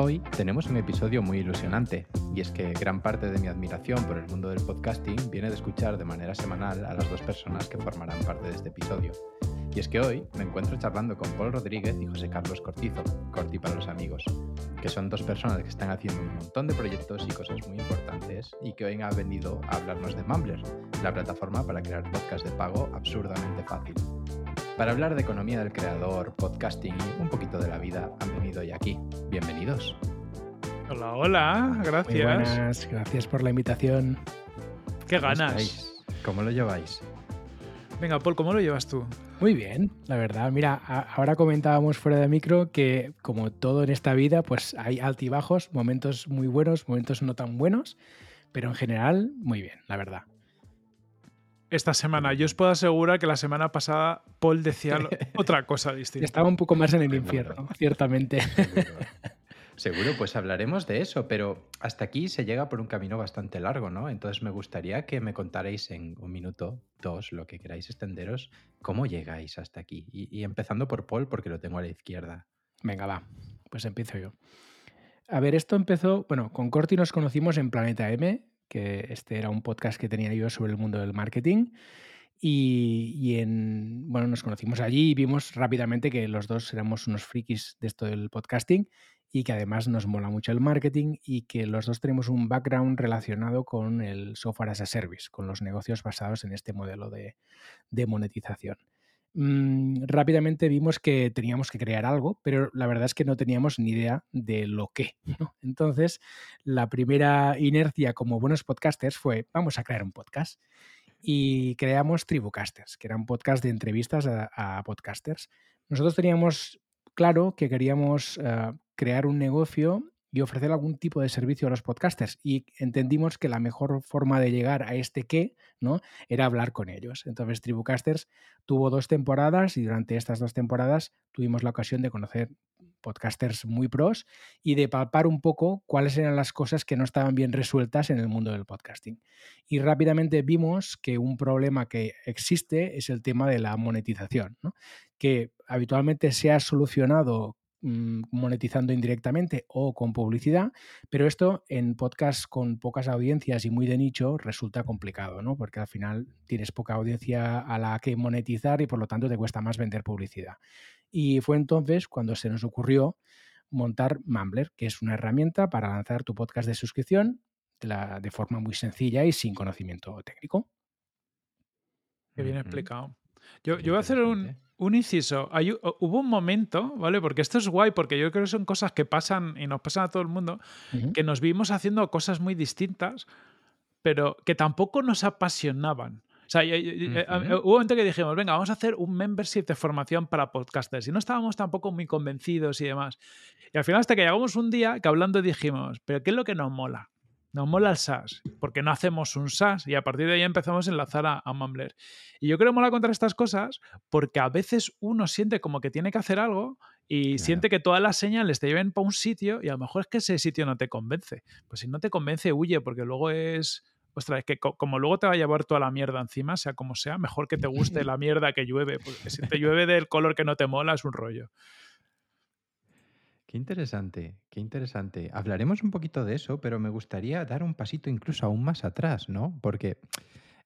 Hoy tenemos un episodio muy ilusionante y es que gran parte de mi admiración por el mundo del podcasting viene de escuchar de manera semanal a las dos personas que formarán parte de este episodio. Y es que hoy me encuentro charlando con Paul Rodríguez y José Carlos Cortizo, Corti para los amigos, que son dos personas que están haciendo un montón de proyectos y cosas muy importantes y que hoy han venido a hablarnos de Mumbler, la plataforma para crear podcasts de pago absurdamente fácil. Para hablar de economía del creador, podcasting y un poquito de la vida, han venido hoy aquí. Bienvenidos. Hola, hola, gracias. Muy buenas, gracias por la invitación. Qué ¿Cómo ganas. estáis? ¿Cómo lo lleváis? Venga, Paul, ¿cómo lo llevas tú? Muy bien, la verdad. Mira, ahora comentábamos fuera de micro que como todo en esta vida, pues hay altibajos, momentos muy buenos, momentos no tan buenos, pero en general muy bien, la verdad. Esta semana, yo os puedo asegurar que la semana pasada Paul decía otra cosa distinta. Estaba un poco más en el infierno, ciertamente. Seguro. Seguro, pues hablaremos de eso, pero hasta aquí se llega por un camino bastante largo, ¿no? Entonces me gustaría que me contarais en un minuto, dos, lo que queráis extenderos, cómo llegáis hasta aquí. Y, y empezando por Paul, porque lo tengo a la izquierda. Venga, va, pues empiezo yo. A ver, esto empezó, bueno, con Corti nos conocimos en Planeta M, que este era un podcast que tenía yo sobre el mundo del marketing. Y, y en, bueno, nos conocimos allí y vimos rápidamente que los dos éramos unos frikis de esto del podcasting y que además nos mola mucho el marketing y que los dos tenemos un background relacionado con el software as a service, con los negocios basados en este modelo de, de monetización. Mm, rápidamente vimos que teníamos que crear algo, pero la verdad es que no teníamos ni idea de lo que. Entonces, la primera inercia como buenos podcasters fue, vamos a crear un podcast. Y creamos Tribucasters, que era un podcast de entrevistas a, a podcasters. Nosotros teníamos claro que queríamos eh, crear un negocio y ofrecer algún tipo de servicio a los podcasters. Y entendimos que la mejor forma de llegar a este qué ¿no? era hablar con ellos. Entonces, Tribucasters tuvo dos temporadas y durante estas dos temporadas tuvimos la ocasión de conocer podcasters muy pros y de palpar un poco cuáles eran las cosas que no estaban bien resueltas en el mundo del podcasting. Y rápidamente vimos que un problema que existe es el tema de la monetización, que habitualmente se ha solucionado monetizando indirectamente o con publicidad, pero esto en podcasts con pocas audiencias y muy de nicho resulta complicado, ¿no? Porque al final tienes poca audiencia a la que monetizar y por lo tanto te cuesta más vender publicidad. Y fue entonces cuando se nos ocurrió montar Mumbler, que es una herramienta para lanzar tu podcast de suscripción de, la- de forma muy sencilla y sin conocimiento técnico. Qué bien explicado. Yo, yo voy a hacer un. Un inciso. Hay hubo un momento, ¿vale? Porque esto es guay, porque yo creo que son cosas que pasan y nos pasan a todo el mundo, que nos vimos haciendo cosas muy distintas, pero que tampoco nos apasionaban. O sea, eh, hubo un momento que dijimos, venga, vamos a hacer un membership de formación para podcasters. Y no estábamos tampoco muy convencidos y demás. Y al final, hasta que llegamos un día que hablando dijimos, ¿pero qué es lo que nos mola? Nos mola el SaaS. ¿Por qué no hacemos un SaaS? Y a partir de ahí empezamos a enlazar a, a Mumbler. Y yo creo que mola contar estas cosas porque a veces uno siente como que tiene que hacer algo y Claro. siente que todas las señales te lleven para un sitio y a lo mejor es que ese sitio no te convence. Pues si no te convence, huye porque luego es... Ostras, es que co- como luego te va a llevar toda la mierda encima, sea como sea, mejor que te guste la mierda que llueve, porque si te llueve del color que no te mola es un rollo. Qué interesante, qué interesante. Hablaremos un poquito de eso, pero me gustaría dar un pasito incluso aún más atrás, ¿no? Porque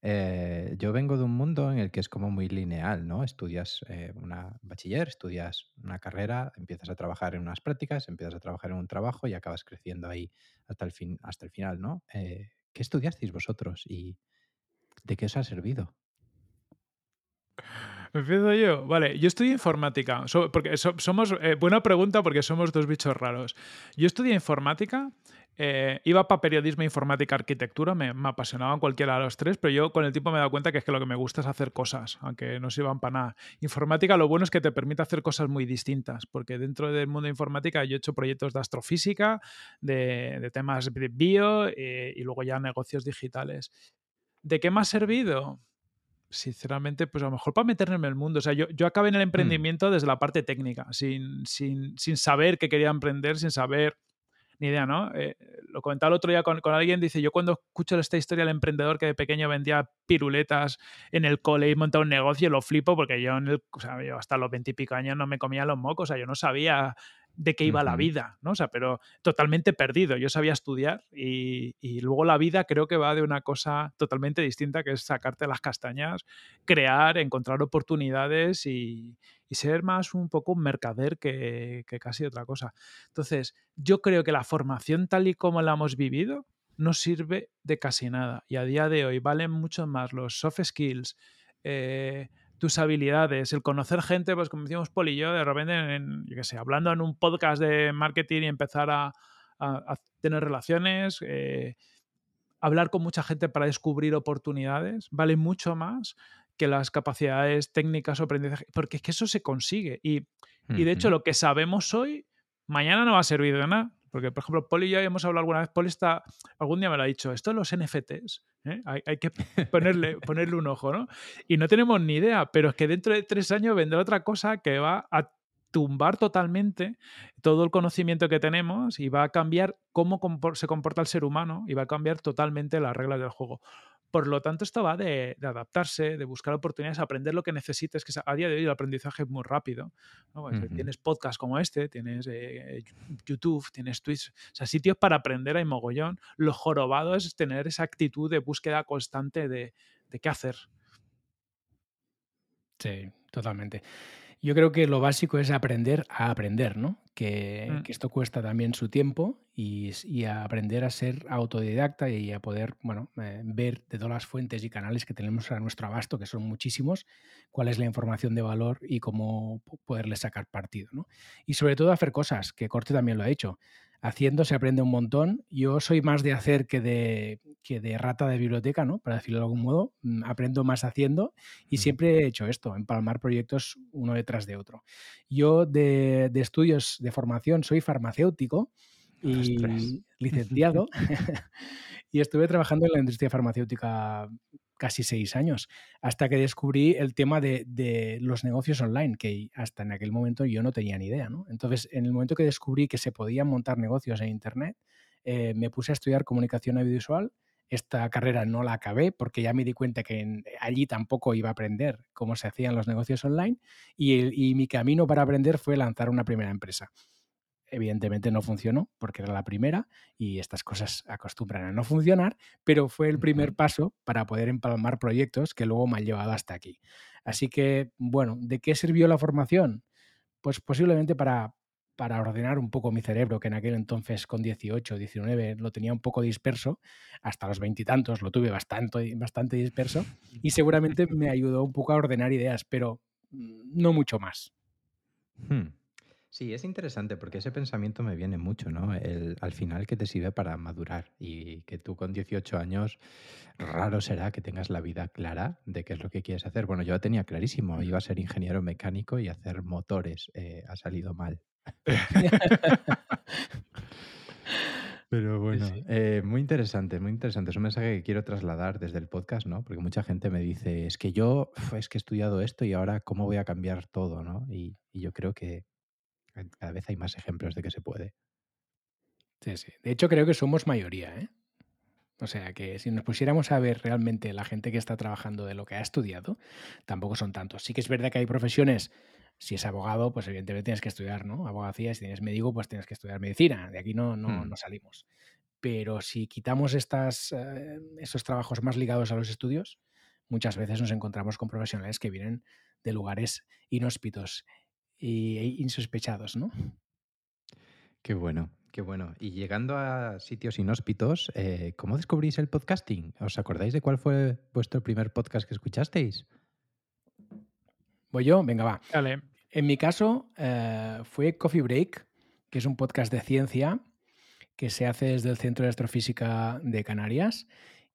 eh, yo vengo de un mundo en el que es como muy lineal, ¿no? Estudias eh, una bachiller, estudias una carrera, empiezas a trabajar en unas prácticas, empiezas a trabajar en un trabajo y acabas creciendo ahí hasta el, fin, hasta el final, ¿no? Eh, ¿Qué estudiasteis vosotros y de qué os ha servido? Empiezo yo. Vale, yo estudio informática. porque somos. Eh, buena pregunta porque somos dos bichos raros. Yo estudié informática. Eh, iba para periodismo, informática, arquitectura, me, me, apasionaban cualquiera de los tres, pero yo con el tiempo me he dado cuenta que es que lo que me gusta es hacer cosas, aunque no sirvan para nada. Informática lo bueno es que te permite hacer cosas muy distintas, porque dentro del mundo de informática yo he hecho proyectos de astrofísica, de, temas bio eh, y luego ya negocios digitales. ¿De qué me ha servido? Sinceramente, pues a lo mejor para meterme en el mundo. O sea, yo, yo acabé en el mm. emprendimiento desde la parte técnica, sin, sin, sin, saber que quería emprender, sin saber ni idea, ¿no? Eh, lo comentaba el otro día con, con, alguien, dice, yo cuando escucho esta historia del emprendedor que de pequeño vendía piruletas en el cole y montaba un negocio, lo flipo porque yo, en el, o sea, yo hasta los veintipico años no me comía los mocos, o sea, yo no sabía de qué iba la vida, ¿no? O sea, pero totalmente perdido. Yo sabía estudiar y, y, luego la vida creo que va de una cosa totalmente distinta, que es sacarte las castañas, crear, encontrar oportunidades y, y ser más un poco un mercader que, que, casi otra cosa. Entonces, yo creo que la formación tal y como la hemos vivido no sirve de casi nada y a día de hoy valen mucho más los soft skills. Eh, tus habilidades, el conocer gente, pues como decíamos Poli y yo, de repente, en, yo qué sé, hablando en un podcast de marketing y empezar a, tener relaciones, eh, hablar con mucha gente para descubrir oportunidades, vale mucho más que las capacidades técnicas o aprendizaje, porque es que eso se consigue. Y, y de hecho, lo que sabemos hoy, mañana no va a servir de nada. Porque, por ejemplo, Poli y yo hemos hablado alguna vez, Poli está, algún día me lo ha dicho, esto de los NFTs, ¿eh? hay, hay, que ponerle, ponerle un ojo, ¿no? Y no tenemos ni idea, pero es que dentro de tres años vendrá otra cosa que va a tumbar totalmente todo el conocimiento que tenemos y va a cambiar cómo se comporta el ser humano y va a cambiar totalmente las reglas del juego. Por lo tanto, esto va de, adaptarse, de buscar oportunidades, aprender lo que necesites, que a día de hoy el aprendizaje es muy rápido. Pues, tienes podcasts como este, tienes eh, YouTube, tienes Twitch, o sea, sitios para aprender hay mogollón. Lo jorobado es tener esa actitud de búsqueda constante de, de qué hacer. Sí, totalmente. Yo creo que lo básico es aprender a aprender, ¿no? Mm. Que, esto cuesta también su tiempo y, a aprender a ser autodidacta y a poder, bueno, eh, ver de todas las fuentes y canales que tenemos a nuestro abasto, que son muchísimos, cuál es la información de valor y cómo poderle sacar partido, ¿no? Y sobre todo hacer cosas, que Corte también lo ha hecho haciendo se aprende un montón. Yo soy más de hacer que de, que de rata de biblioteca, ¿no? Para decirlo de algún modo. Mm, aprendo más haciendo y siempre he hecho esto, empalmar proyectos uno detrás de otro. Yo de, de estudios de formación soy farmacéutico y licenciado y estuve trabajando en la industria farmacéutica casi seis años, hasta que descubrí el tema de, los negocios online, que hasta en aquel momento yo no tenía ni idea. ¿no? Entonces, en el momento que descubrí que se podían montar negocios en Internet, eh, me puse a estudiar comunicación audiovisual. Esta carrera no la acabé porque ya me di cuenta que allí tampoco iba a aprender cómo se hacían los negocios online y, y mi camino para aprender fue lanzar una primera empresa evidentemente no funcionó porque era la primera y estas cosas acostumbran a no funcionar, pero fue el primer paso para poder empalmar proyectos que luego me han llevado hasta aquí. Así que, bueno, ¿de qué sirvió la formación? Pues posiblemente para, para ordenar un poco mi cerebro, que en aquel entonces con 18, 19 lo tenía un poco disperso, hasta los veintitantos lo tuve bastante, bastante disperso y seguramente me ayudó un poco a ordenar ideas, pero mm, no mucho más. Hmm. Sí, es interesante porque ese pensamiento me viene mucho, ¿no? El, al final que te sirve para madurar y que tú con 18 años, raro será que tengas la vida clara de qué es lo que quieres hacer. Bueno, yo tenía clarísimo, iba a ser ingeniero mecánico y hacer motores. Eh, ha salido mal. Pero bueno, eh, muy interesante, muy interesante. Es un mensaje que quiero trasladar desde el podcast, ¿no? Porque mucha gente me dice, es que yo, es que he estudiado esto y ahora cómo voy a cambiar todo, ¿no? y yo creo que cada vez hay más ejemplos de que se puede. Sí, sí. De hecho, creo que somos mayoría, ¿eh? O sea que si nos pusiéramos a ver realmente la gente que está trabajando de lo que ha estudiado, tampoco son tantos. Sí que es verdad que hay profesiones, si es abogado, pues evidentemente tienes que estudiar, ¿no? Abogacía, si tienes médico, pues tienes que estudiar medicina. De aquí no, no, hmm. no salimos. Pero si quitamos estas, eh, esos trabajos más ligados a los estudios, muchas veces nos encontramos con profesionales que vienen de lugares inhóspitos e insospechados, ¿no? Qué bueno, qué bueno. Y llegando a sitios inhóspitos, eh, ¿cómo descubrís el podcasting? ¿Os acordáis de cuál fue vuestro primer podcast que escuchasteis? ¿Voy yo? Venga, va. Dale. En mi caso eh, fue Coffee Break, que es un podcast de ciencia que se hace desde el Centro de Astrofísica de Canarias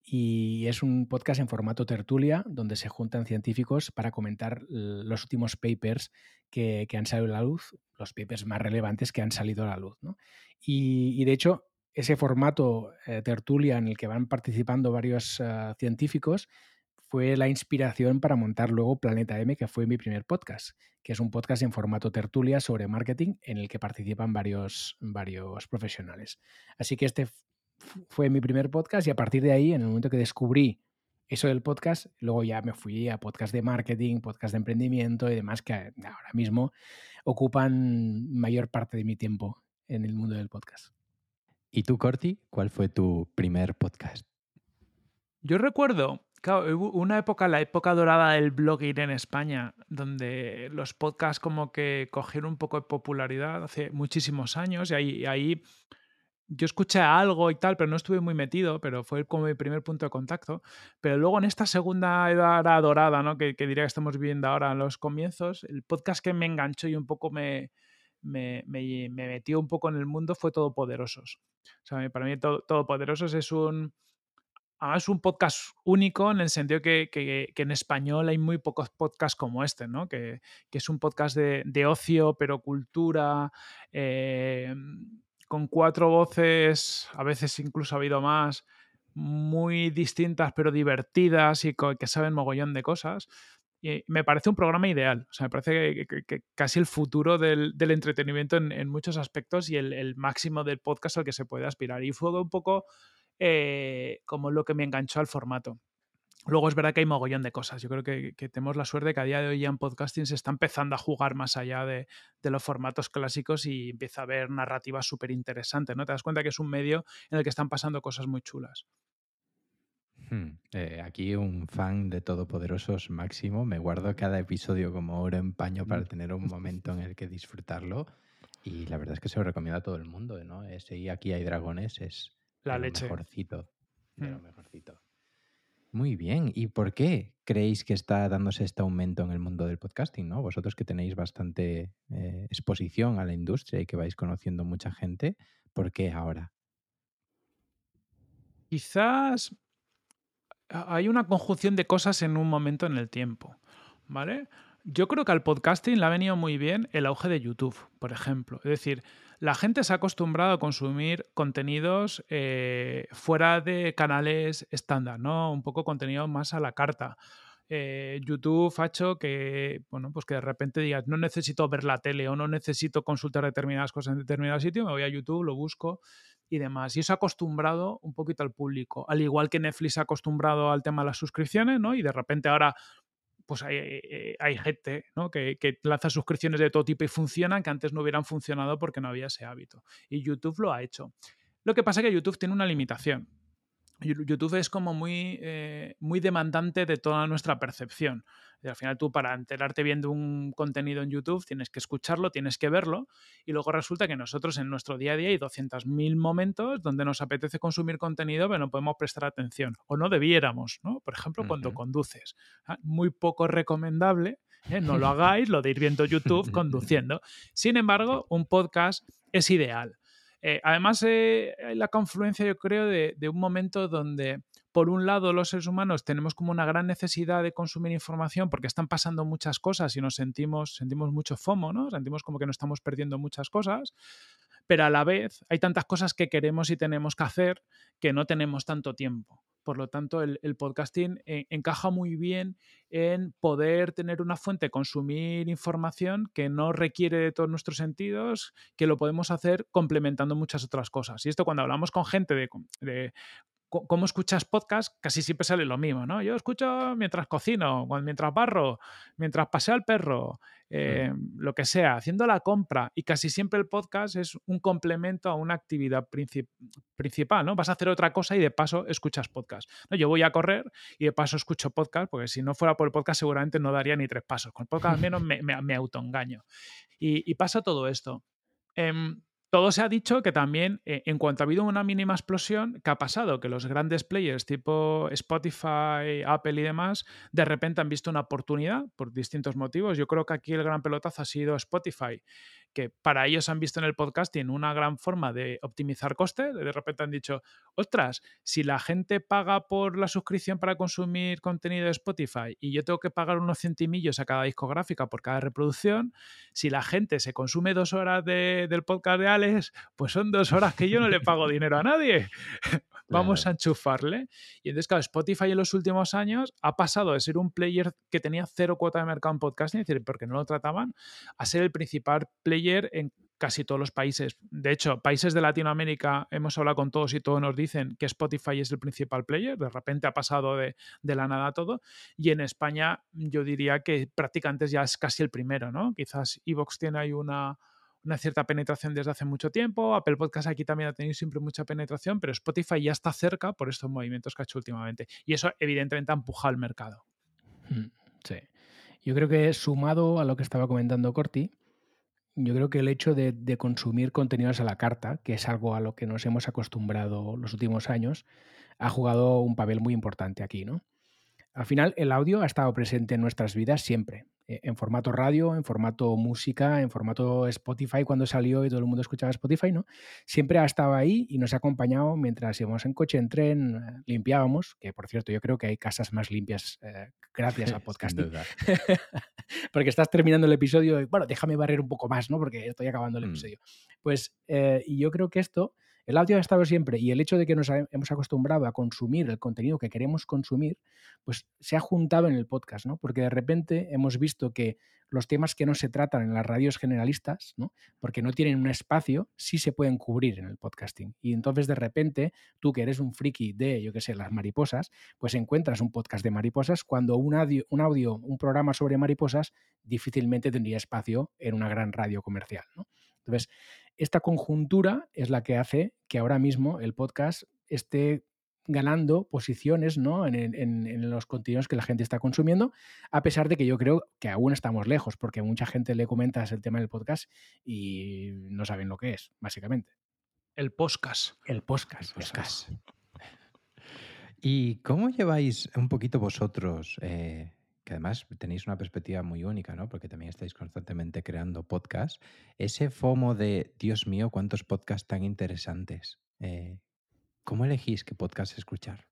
y es un podcast en formato tertulia donde se juntan científicos para comentar los últimos papers que, han salido a la luz, los papers más relevantes que han salido a la luz. Y, de hecho, ese formato eh, tertulia en el que van participando varios eh, científicos fue la inspiración para montar luego Planeta M, que fue mi primer podcast, que es un podcast en formato tertulia sobre marketing en el que participan varios, varios profesionales. Así que este fue mi primer podcast y a partir de ahí, en el momento que descubrí eso del podcast, luego ya me fui a podcast de marketing, podcast de emprendimiento y demás que ahora mismo ocupan mayor parte de mi tiempo en el mundo del podcast. ¿Y tú, Corti, cuál fue tu primer podcast? Yo recuerdo Claro, hubo una época, la época dorada del blogging en España, donde los podcasts como que cogieron un poco de popularidad hace muchísimos años y ahí, ahí yo escuché algo y tal, pero no estuve muy metido, pero fue como mi primer punto de contacto. Pero luego en esta segunda edad dorada, ¿no? que, diría que estamos viviendo ahora en los comienzos, el podcast que me enganchó y un poco me, me, me, metió un poco en el mundo fue Todopoderosos. O sea, para mí Todopoderosos es un Además, es un podcast único en el sentido que, que, en español hay muy pocos podcasts como este, ¿no? Que, que es un podcast de, de ocio, pero cultura, eh, con cuatro voces, a veces incluso ha habido más, muy distintas pero divertidas y que saben mogollón de cosas. Y me parece un programa ideal. O sea, me parece que, casi el futuro del, entretenimiento en, muchos aspectos y el, el, máximo del podcast al que se puede aspirar. Y fue un poco eh, como lo que me enganchó al formato. Luego es verdad que hay mogollón de cosas. Yo creo que, tenemos la suerte que a día de hoy ya en podcasting se está empezando a jugar más allá de, los formatos clásicos y empieza a haber narrativas súper interesantes. ¿no? Te das cuenta que es un medio en el que están pasando cosas muy chulas. Hmm, eh, aquí un fan de Todopoderosos máximo. Me guardo cada episodio como oro en paño para tener un momento en el que disfrutarlo. Y la verdad es que se lo recomiendo a todo el mundo. ¿no? Ese aquí hay dragones es la leche. Mejorcito. De lo mm. mejorcito. Muy bien. ¿Y por qué creéis que está dándose este aumento en el mundo del podcasting? ¿no? Vosotros que tenéis bastante eh, exposición a la industria y que vais conociendo mucha gente, ¿por qué ahora? Quizás hay una conjunción de cosas en un momento en el tiempo. ¿Vale? Yo creo que al podcasting le ha venido muy bien el auge de YouTube, por ejemplo. Es decir, la gente se ha acostumbrado a consumir contenidos eh, fuera de canales estándar, ¿no? Un poco contenido más a la carta. Eh, YouTube ha hecho que, bueno, pues que de repente digas, no necesito ver la tele o no necesito consultar determinadas cosas en determinado sitio, me voy a YouTube, lo busco y demás. Y eso ha acostumbrado un poquito al público, al igual que Netflix ha acostumbrado al tema de las suscripciones, ¿no? Y de repente ahora pues hay, eh, hay gente ¿no? que, que, lanza suscripciones de todo tipo y funcionan que antes no hubieran funcionado porque no había ese hábito. Y YouTube lo ha hecho. Lo que pasa es que YouTube tiene una limitación. YouTube es como muy, eh, muy demandante de toda nuestra percepción. Y al final tú para enterarte viendo un contenido en YouTube tienes que escucharlo, tienes que verlo y luego resulta que nosotros en nuestro día a día hay 200.000 momentos donde nos apetece consumir contenido pero no podemos prestar atención o no debiéramos, ¿no? Por ejemplo, cuando conduces. ¿ah? Muy poco recomendable, ¿eh? no lo hagáis, lo de ir viendo YouTube conduciendo. Sin embargo, un podcast es ideal eh, además, eh, la confluencia, yo creo, de, un momento donde, por un lado, los seres humanos tenemos como una gran necesidad de consumir información porque están pasando muchas cosas y nos sentimos, sentimos mucho FOMO, ¿no? Sentimos como que nos estamos perdiendo muchas cosas, pero a la vez hay tantas cosas que queremos y tenemos que hacer que no tenemos tanto tiempo. Por lo tanto, el, podcasting eh, encaja muy bien en poder tener una fuente, consumir información que no requiere de todos nuestros sentidos, que lo podemos hacer complementando muchas otras cosas. Y esto cuando hablamos con gente de, de cómo escuchas podcast, casi siempre sale lo mismo, ¿no? Yo escucho mientras cocino, mientras barro, mientras paseo al perro, eh, lo que sea, haciendo la compra. Y casi siempre el podcast es un complemento a una actividad principal, ¿no? Vas a hacer otra cosa y de paso escuchas podcast. ¿no? Yo voy a correr y de paso escucho podcast, porque si no fuera por el podcast seguramente no daría ni tres pasos. Con el podcast al menos me, me, autoengaño. Y, pasa todo esto. Em, todo se ha dicho que también, eh, en cuanto ha habido una mínima explosión, ¿qué ha pasado? Que los grandes players tipo Spotify, Apple y demás, de repente han visto una oportunidad por distintos motivos. Yo creo que aquí el gran pelotazo ha sido Spotify, que para ellos han visto en el podcasting una gran forma de optimizar costes. De repente han dicho, ostras, si la gente paga por la suscripción para consumir contenido de Spotify y yo tengo que pagar unos centimillos a cada discográfica por cada reproducción, si la gente se consume dos horas del podcast de Alex, pues son dos horas que yo no le pago dinero a nadie. Vamos a enchufarle. Y entonces, claro, Spotify en los últimos años ha pasado de ser un player que tenía cero cuota de mercado en podcasting, es decir, porque no lo trataban, a ser el principal player en casi todos los países. De hecho, países de Latinoamérica, hemos hablado con todos y todos nos dicen que Spotify es el principal player, de repente ha pasado de, la nada todo, y en España yo diría que prácticamente ya es casi el primero, ¿no? Quizás Evox tiene ahí una, una cierta penetración desde hace mucho tiempo, Apple Podcast aquí también ha tenido siempre mucha penetración, pero Spotify ya está cerca por estos movimientos que ha hecho últimamente, y eso evidentemente ha empujado el mercado. Hmm, sí. Yo creo que sumado a lo que estaba comentando Corti, yo creo que el hecho de, consumir contenidos a la carta, que es algo a lo que nos hemos acostumbrado los últimos años, ha jugado un papel muy importante aquí, ¿no? Al final, el audio ha estado presente en nuestras vidas siempre. Eh, en formato radio, en formato música, en formato Spotify cuando salió y todo el mundo escuchaba Spotify, ¿no? Siempre ha estado ahí y nos ha acompañado mientras íbamos en coche, en tren, eh, limpiábamos, que por cierto yo creo que hay casas más limpias eh, gracias al podcast. porque estás terminando el episodio y, bueno, déjame barrer un poco más, ¿no? Porque estoy acabando el mm. episodio. Pues, y yo creo que esto el audio ha estado siempre y el hecho de que nos hemos acostumbrado a consumir el contenido que queremos consumir, pues se ha juntado en el podcast, ¿no? Porque de repente hemos visto que los temas que no se tratan en las radios generalistas, ¿no? Porque no tienen un espacio, sí se pueden cubrir en el podcasting. Y entonces de repente, tú que eres un friki de, yo qué sé, las mariposas, pues encuentras un podcast de mariposas cuando un audio, un audio, un programa sobre mariposas difícilmente tendría espacio en una gran radio comercial, ¿no? Entonces, esta conjuntura es la que hace que ahora mismo el podcast esté ganando posiciones ¿no? en, los contenidos que la gente está consumiendo, a pesar de que yo creo que aún estamos lejos, porque mucha gente le comentas el tema del podcast y no saben lo que es, básicamente. El podcast. El podcast. El podcast. ¿Y cómo lleváis un poquito vosotros eh, que además tenéis una perspectiva muy única, ¿no? Porque también estáis constantemente creando podcasts. Ese FOMO de, Dios mío, cuántos podcasts tan interesantes. Eh, ¿Cómo elegís qué podcast escuchar?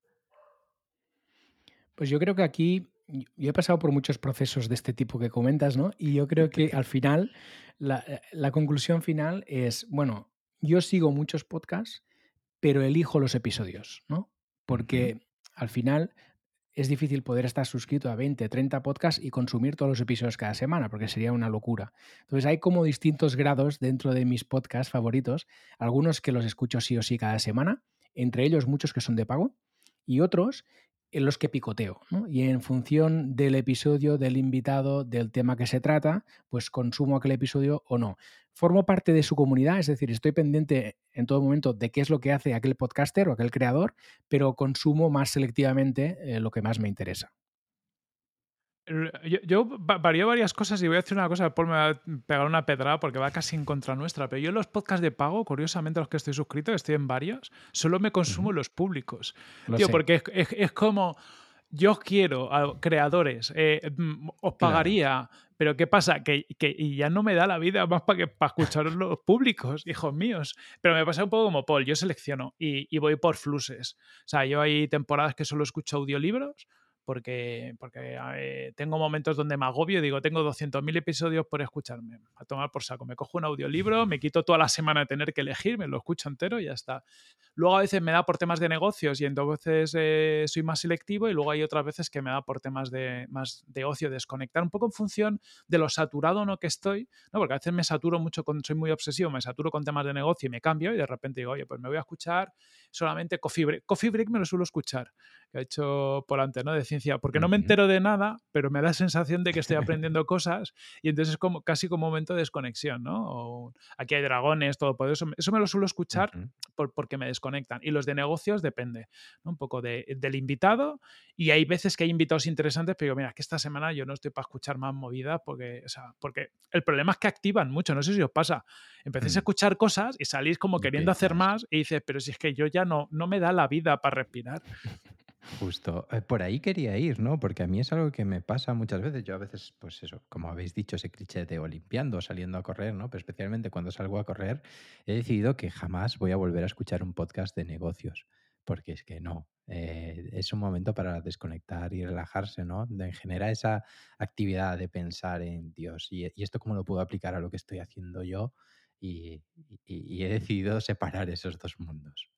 Pues yo creo que aquí, yo he pasado por muchos procesos de este tipo que comentas, ¿no? Y yo creo que al final, la, conclusión final es, bueno, yo sigo muchos podcasts, pero elijo los episodios, ¿no? Porque al final es difícil poder estar suscrito a 20, 30 podcasts y consumir todos los episodios cada semana, porque sería una locura. Entonces hay como distintos grados dentro de mis podcasts favoritos, algunos que los escucho sí o sí cada semana, entre ellos muchos que son de pago, y otros en los que picoteo. Y en función del episodio, del invitado, del tema que se trata, pues consumo aquel episodio o no. Formo parte de su comunidad, es decir, estoy pendiente en todo momento de qué es lo que hace aquel podcaster o aquel creador, pero consumo más selectivamente eh, lo que más me interesa. Yo, varío varias cosas y voy a decir una cosa, después me va a pegar una pedrada porque va casi en contra nuestra, pero yo los podcasts de pago, curiosamente los que estoy suscrito, estoy en varios, solo me consumo los públicos. Tío, porque es, como, yo quiero a creadores, eh, mm, os pagaría, pero ¿qué pasa? Que, y ya no me da la vida más para que para escuchar los públicos, hijos míos. Pero me pasa un poco como Paul, yo selecciono y, y voy por fluses. O sea, yo hay temporadas que solo escucho audiolibros porque, porque eh, tengo momentos donde me agobio y digo, tengo 200.000 episodios por escucharme, a tomar por saco. Me cojo un audiolibro, me quito toda la semana de tener que elegir, me lo escucho entero y ya está. Luego a veces me da por temas de negocios y entonces eh, soy más selectivo y luego hay otras veces que me da por temas de, más de ocio, desconectar un poco en función de lo saturado no que estoy, ¿no? porque a veces me saturo mucho, con, soy muy obsesivo, me saturo con temas de negocio y me cambio y de repente digo, oye, pues me voy a escuchar solamente Coffee Break. Coffee Break me lo suelo escuchar, que ha hecho por antes, ¿no? De porque no me entero de nada, pero me da la sensación de que estoy aprendiendo cosas y entonces es como, casi como un momento de desconexión, ¿no? aquí hay dragones, todo por eso. Eso me lo suelo escuchar porque me desconectan. Y los de negocios depende un poco del invitado. Y hay veces que hay invitados interesantes, pero digo, mira, que esta semana yo no estoy para escuchar más movidas porque, o sea, porque el problema es que activan mucho. No sé si os pasa. Empecéis a mm. escuchar cosas y salís como queriendo hacer más y dices, pero si es que yo ya no, no me da la vida para respirar. Justo, eh, por ahí quería ir, ¿no? Porque a mí es algo que me pasa muchas veces. Yo a veces, pues eso, como habéis dicho, ese cliché de o limpiando, saliendo a correr, ¿no? Pero especialmente cuando salgo a correr, he decidido que jamás voy a volver a escuchar un podcast de negocios, porque es que no, eh, es un momento para desconectar y relajarse, ¿no? Genera esa actividad de pensar en Dios y, esto cómo lo puedo aplicar a lo que estoy haciendo yo y he decidido separar esos dos mundos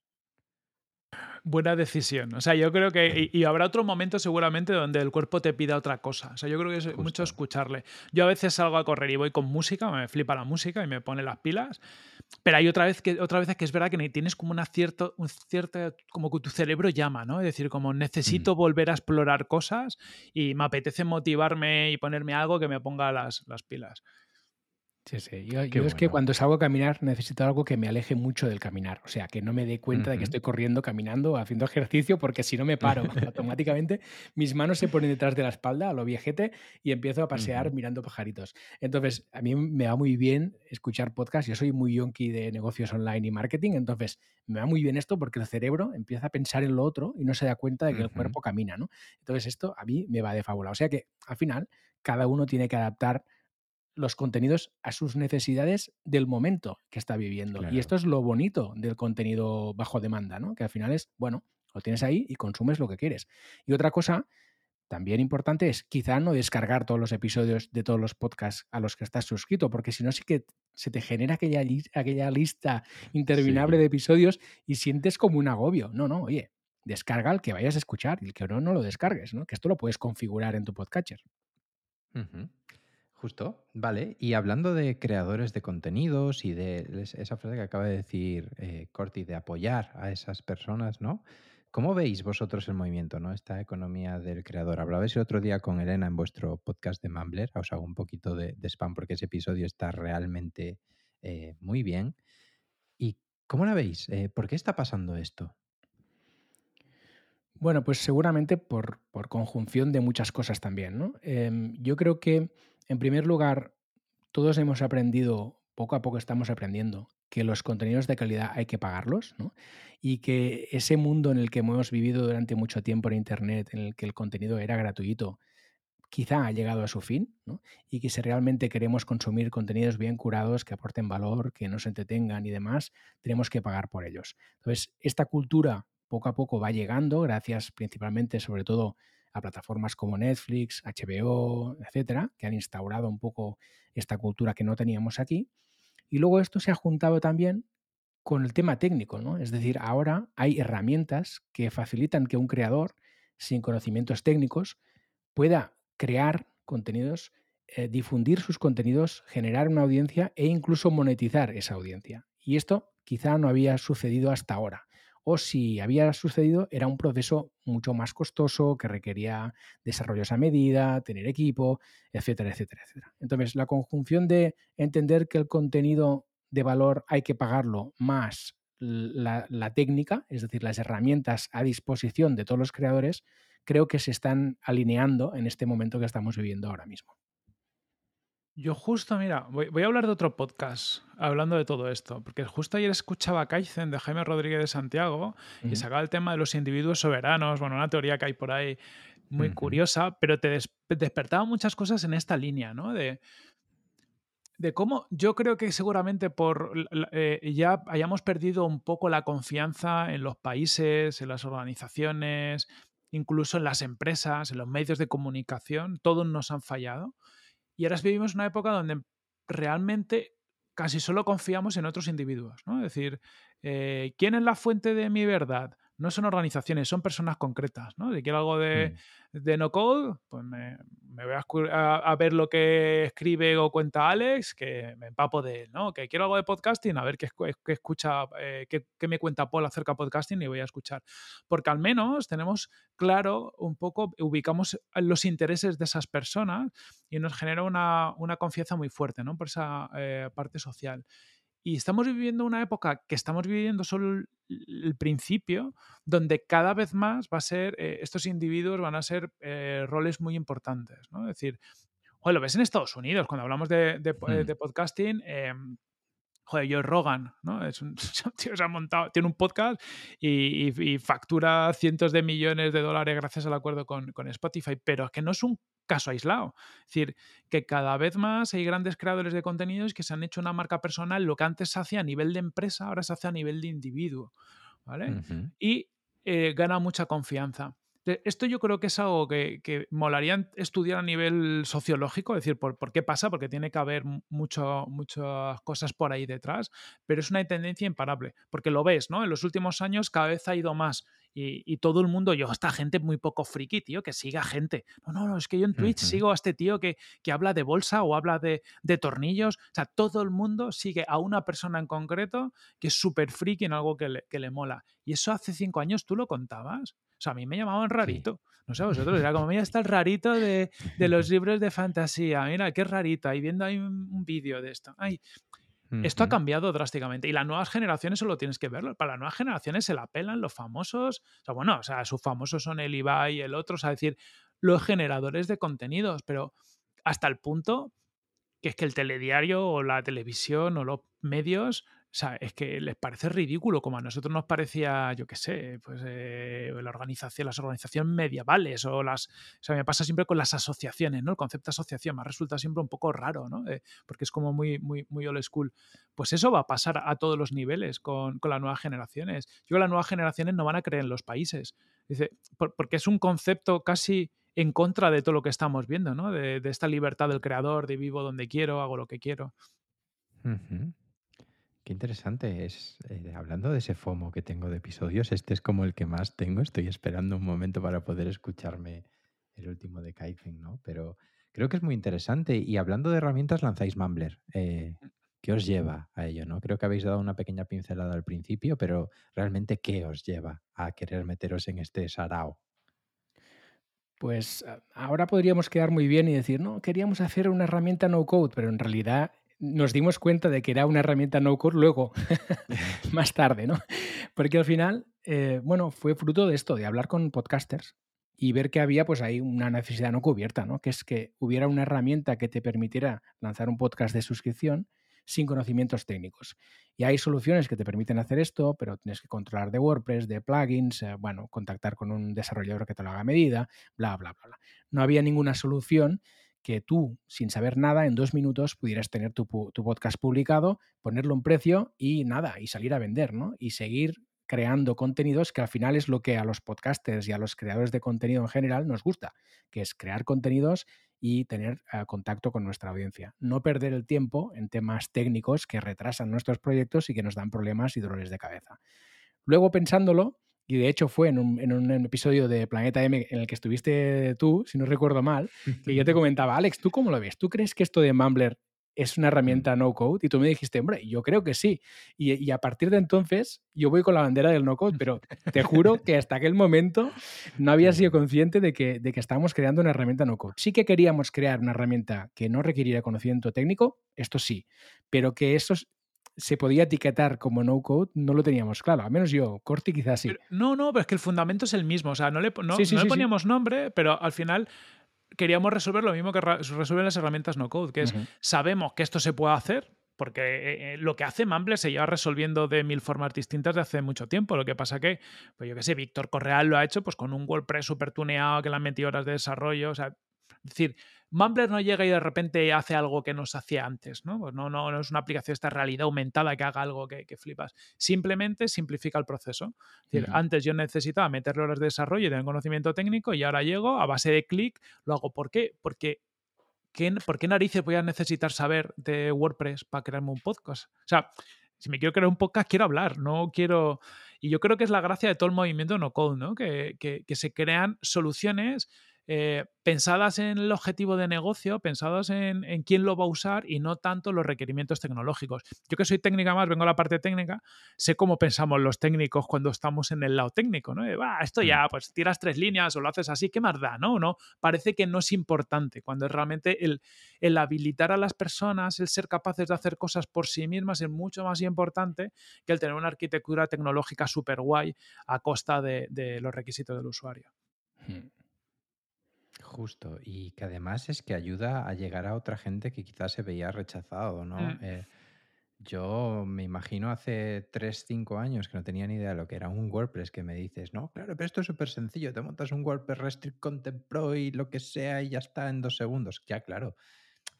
buena decisión. O sea, yo creo que. Y, habrá otro momento seguramente donde el cuerpo te pida otra cosa. O sea, yo creo que es mucho escucharle. Yo a veces salgo a correr y voy con música, me flipa la música y me pone las pilas. Pero hay otra vez que otra vez que es verdad que tienes como una cierto, un cierto, como que tu cerebro llama, ¿no? Es decir, como necesito mm. volver a explorar cosas y me apetece motivarme y ponerme algo que me ponga las, las pilas. Sí, sí. Yo, es que cuando salgo a caminar necesito algo que me aleje mucho del caminar. O sea, que no me dé cuenta de que estoy corriendo, caminando, haciendo ejercicio, porque si no me paro automáticamente, mis manos se ponen detrás de la espalda, a lo viejete, y empiezo a pasear mirando pajaritos. Entonces, a mí me va muy bien escuchar podcast. Yo soy muy yonki de negocios online y marketing, entonces me va muy bien esto porque el cerebro empieza a pensar en lo otro y no se da cuenta de que el cuerpo camina, ¿no? Entonces, esto a mí me va de fábula. O sea que, al final, cada uno tiene que adaptar los contenidos a sus necesidades del momento que está viviendo. Y esto es lo bonito del contenido bajo demanda, ¿no? Que al final es, bueno, lo tienes ahí y consumes lo que quieres. Y otra cosa también importante es quizá no descargar todos los episodios de todos los podcasts a los que estás suscrito, porque si no sí que se te genera aquella, aquella lista interminable de episodios y sientes como un agobio. No, no, oye, descarga el que vayas a escuchar y el que no, no lo descargues, ¿no? Que esto lo puedes configurar en tu podcatcher. Justo, vale. Y hablando de creadores de contenidos y de esa frase que acaba de decir eh, Corti, de apoyar a esas personas, ¿no? ¿Cómo veis vosotros el movimiento, ¿no? Esta economía del creador. Hablabais el otro día con Elena en vuestro podcast de Mumbler. Os hago un poquito de, spam porque ese episodio está realmente eh, muy bien. ¿Y cómo la veis? Eh, ¿Por qué está pasando esto? Bueno, pues seguramente por, conjunción de muchas cosas también, ¿no? Em, yo creo que en primer lugar, todos hemos aprendido, poco a poco estamos aprendiendo, que los contenidos de calidad hay que pagarlos, ¿no? Y que ese mundo en el que hemos vivido durante mucho tiempo en Internet, en el que el contenido era gratuito, quizá ha llegado a su fin, ¿no? Y que si realmente queremos consumir contenidos bien curados, que aporten valor, que nos entretengan y demás, tenemos que pagar por ellos. Entonces, esta cultura poco a poco va llegando, gracias principalmente, sobre todo, plataformas como Netflix, HBO, etcétera, que han instaurado un poco esta cultura que no teníamos aquí. Y luego esto se ha juntado también con el tema técnico, ¿no? Es decir, ahora hay herramientas que facilitan que un creador sin conocimientos técnicos pueda crear contenidos, eh, difundir sus contenidos, generar una audiencia e incluso monetizar esa audiencia. Y esto quizá no había sucedido hasta ahora o si había sucedido era un proceso mucho más costoso que requería desarrollos a medida, tener equipo, etcétera, etcétera, etcétera. Entonces, la conjunción de entender que el contenido de valor hay que pagarlo más la, la, técnica, es decir, las herramientas a disposición de todos los creadores, creo que se están alineando en este momento que estamos viviendo ahora mismo. Yo justo, mira, voy, a hablar de otro podcast hablando de todo esto, porque justo ayer escuchaba Kaizen de Jaime Rodríguez de Santiago y sacaba el tema de los individuos soberanos, bueno, una teoría que hay por ahí muy curiosa, pero te despertaba muchas cosas en esta línea, ¿no? De, de cómo yo creo que seguramente por eh, ya hayamos perdido un poco la confianza en los países, en las organizaciones, incluso en las empresas, en los medios de comunicación, todos nos han fallado. Y ahora vivimos una época donde realmente casi solo confiamos en otros individuos. ¿no? Es decir, eh, ¿quién es la fuente de mi verdad? No son organizaciones, son personas concretas, ¿no? Si quiero algo de, mm. no code, pues me, voy a, ver lo que escribe o cuenta Alex, que me empapo de él, ¿no? Que quiero algo de podcasting, a ver qué, escucha, eh, qué, me cuenta Paul acerca de podcasting y voy a escuchar. Porque al menos tenemos claro un poco, ubicamos los intereses de esas personas y nos genera una, confianza muy fuerte, ¿no? Por esa eh, parte social. Y estamos viviendo una época que estamos viviendo solo el, principio, donde cada vez más va a ser, eh, estos individuos van a ser eh, roles muy importantes, ¿no? Es decir, joder, lo ves en Estados Unidos, cuando hablamos de, de, Mm. podcasting, em, joder, Joe Rogan, ¿no? Es un tío se ha montado, tiene un podcast y, y, y, factura cientos de millones de dólares gracias al acuerdo con, con, Spotify, pero es que no es un caso aislado. Es decir, que cada vez más hay grandes creadores de contenidos que se han hecho una marca personal, lo que antes se hacía a nivel de empresa, ahora se hace a nivel de individuo, ¿vale? Uh -huh. Y eh, gana mucha confianza. Esto yo creo que es algo que, que, molaría estudiar a nivel sociológico, es decir, ¿por, por qué pasa? Porque tiene que haber mucho, muchas cosas por ahí detrás, pero es una tendencia imparable, porque lo ves, ¿no? En los últimos años cada vez ha ido más y, y todo el mundo, yo, esta gente muy poco friki, tío, que siga gente. No, no, no, es que yo en Twitch uh -huh. sigo a este tío que, que habla de bolsa o habla de, de, tornillos, o sea, todo el mundo sigue a una persona en concreto que es súper friki en algo que le, que le mola. Y eso hace cinco años tú lo contabas. O sea, a mí me llamaban rarito. Sí. No sé vosotros, era como, mira, está el rarito de, de, los libros de fantasía. Mira, qué rarito. Ahí viendo ahí un, un vídeo de esto. Ay, Esto ha cambiado drásticamente. Y las nuevas generaciones solo tienes que verlo. Para las nuevas generaciones se la pelan los famosos. O sea, bueno, o sea, sus famosos son el Ibai y el otro. O sea, decir, los generadores de contenidos. Pero hasta el punto que es que el telediario o la televisión o los medios o sea, es que les parece ridículo, como a nosotros nos parecía, yo qué sé, pues eh, la organización, las organizaciones medievales o las. O sea, me pasa siempre con las asociaciones, ¿no? El concepto de asociación me resulta siempre un poco raro, ¿no? Eh, porque es como muy, muy, muy old school. Pues eso va a pasar a todos los niveles con, con las nuevas generaciones. Yo creo que las nuevas generaciones no van a creer en los países. Dice, por, porque es un concepto casi en contra de todo lo que estamos viendo, ¿no? De, de esta libertad del creador, de vivo donde quiero, hago lo que quiero. Qué interesante. Es, eh, hablando de ese FOMO que tengo de episodios, este es como el que más tengo. Estoy esperando un momento para poder escucharme el último de Kaizen, ¿no? Pero creo que es muy interesante. Y hablando de herramientas, lanzáis Mumbler. Eh, ¿Qué os lleva a ello? ¿no? Creo que habéis dado una pequeña pincelada al principio, pero realmente, ¿qué os lleva a querer meteros en este sarao? Pues ahora podríamos quedar muy bien y decir, no, queríamos hacer una herramienta no code, pero en realidad nos dimos cuenta de que era una herramienta no code luego, más tarde, ¿no? Porque al final, eh, bueno, fue fruto de esto, de hablar con podcasters y ver que había pues ahí una necesidad no cubierta, ¿no? Que es que hubiera una herramienta que te permitiera lanzar un podcast de suscripción sin conocimientos técnicos. Y hay soluciones que te permiten hacer esto, pero tienes que controlar de WordPress, de plugins, eh, bueno, contactar con un desarrollador que te lo haga medida, bla, bla, bla, bla. No había ninguna solución que tú, sin saber nada, en dos minutos pudieras tener tu, podcast publicado, ponerlo un precio y nada, y salir a vender, ¿no? Y seguir creando contenidos que al final es lo que a los podcasters y a los creadores de contenido en general nos gusta, que es crear contenidos y tener uh, contacto con nuestra audiencia. No perder el tiempo en temas técnicos que retrasan nuestros proyectos y que nos dan problemas y dolores de cabeza. Luego pensándolo, y de hecho fue en un, en un, episodio de Planeta M en el que estuviste tú, si no recuerdo mal, que yo te comentaba, Alex, ¿tú cómo lo ves? ¿Tú crees que esto de Mumbler es una herramienta no code? Y tú me dijiste, hombre, yo creo que sí. Y, y, a partir de entonces yo voy con la bandera del no code, pero te juro que hasta aquel momento no había sido consciente de que, de que estábamos creando una herramienta no code. Sí que queríamos crear una herramienta que no requiriera conocimiento técnico, esto sí, pero que eso se podía etiquetar como no code, no lo teníamos claro. Al menos yo, Corti quizás sí. Pero, no, no, pero es que el fundamento es el mismo. O sea, no le, no, sí, sí, no sí, le poníamos nombre, pero al final queríamos resolver lo mismo que resuelven las herramientas no code, que es uh -huh. sabemos que esto se puede hacer, porque eh, lo que hace Mumble se lleva resolviendo de mil formas distintas de hace mucho tiempo. Lo que pasa que, pues yo qué sé, Víctor Correal lo ha hecho pues con un WordPress súper tuneado que le han metido horas de desarrollo. O sea, es decir, Mumbler no llega y de repente hace algo que no se hacía antes, ¿no? Pues no, no, no, es una aplicación esta realidad aumentada que haga algo que, que flipas. Simplemente simplifica el proceso. Es decir, uh -huh. antes yo necesitaba meterle horas de desarrollo y tener conocimiento técnico y ahora llego a base de clic, lo hago. ¿Por qué? Porque ¿qué, ¿por qué narices voy a necesitar saber de WordPress para crearme un podcast? O sea, si me quiero crear un podcast, quiero hablar, no quiero... Y yo creo que es la gracia de todo el movimiento no code, ¿no? Que, que, que se crean soluciones eh, pensadas en el objetivo de negocio, pensadas en, quién lo va a usar y no tanto los requerimientos tecnológicos. Yo que soy técnica más, vengo a la parte técnica, sé cómo pensamos los técnicos cuando estamos en el lado técnico, ¿no? esto ya, mm. pues tiras tres líneas o lo haces así, ¿qué más da? No, no, parece que no es importante, cuando es realmente el, el habilitar a las personas, el ser capaces de hacer cosas por sí mismas es mucho más importante que el tener una arquitectura tecnológica súper guay a costa de, los requisitos del usuario. Hmm. Justo, y que además es que ayuda a llegar a otra gente que quizás se veía rechazado, ¿no? Mm. Eh, yo me imagino hace 3, 5 años que no tenía ni idea de lo que era un WordPress, que me dices, no, claro, pero esto es súper sencillo, te montas un WordPress Restrict Content Pro y lo que sea y ya está en dos segundos. Ya, claro,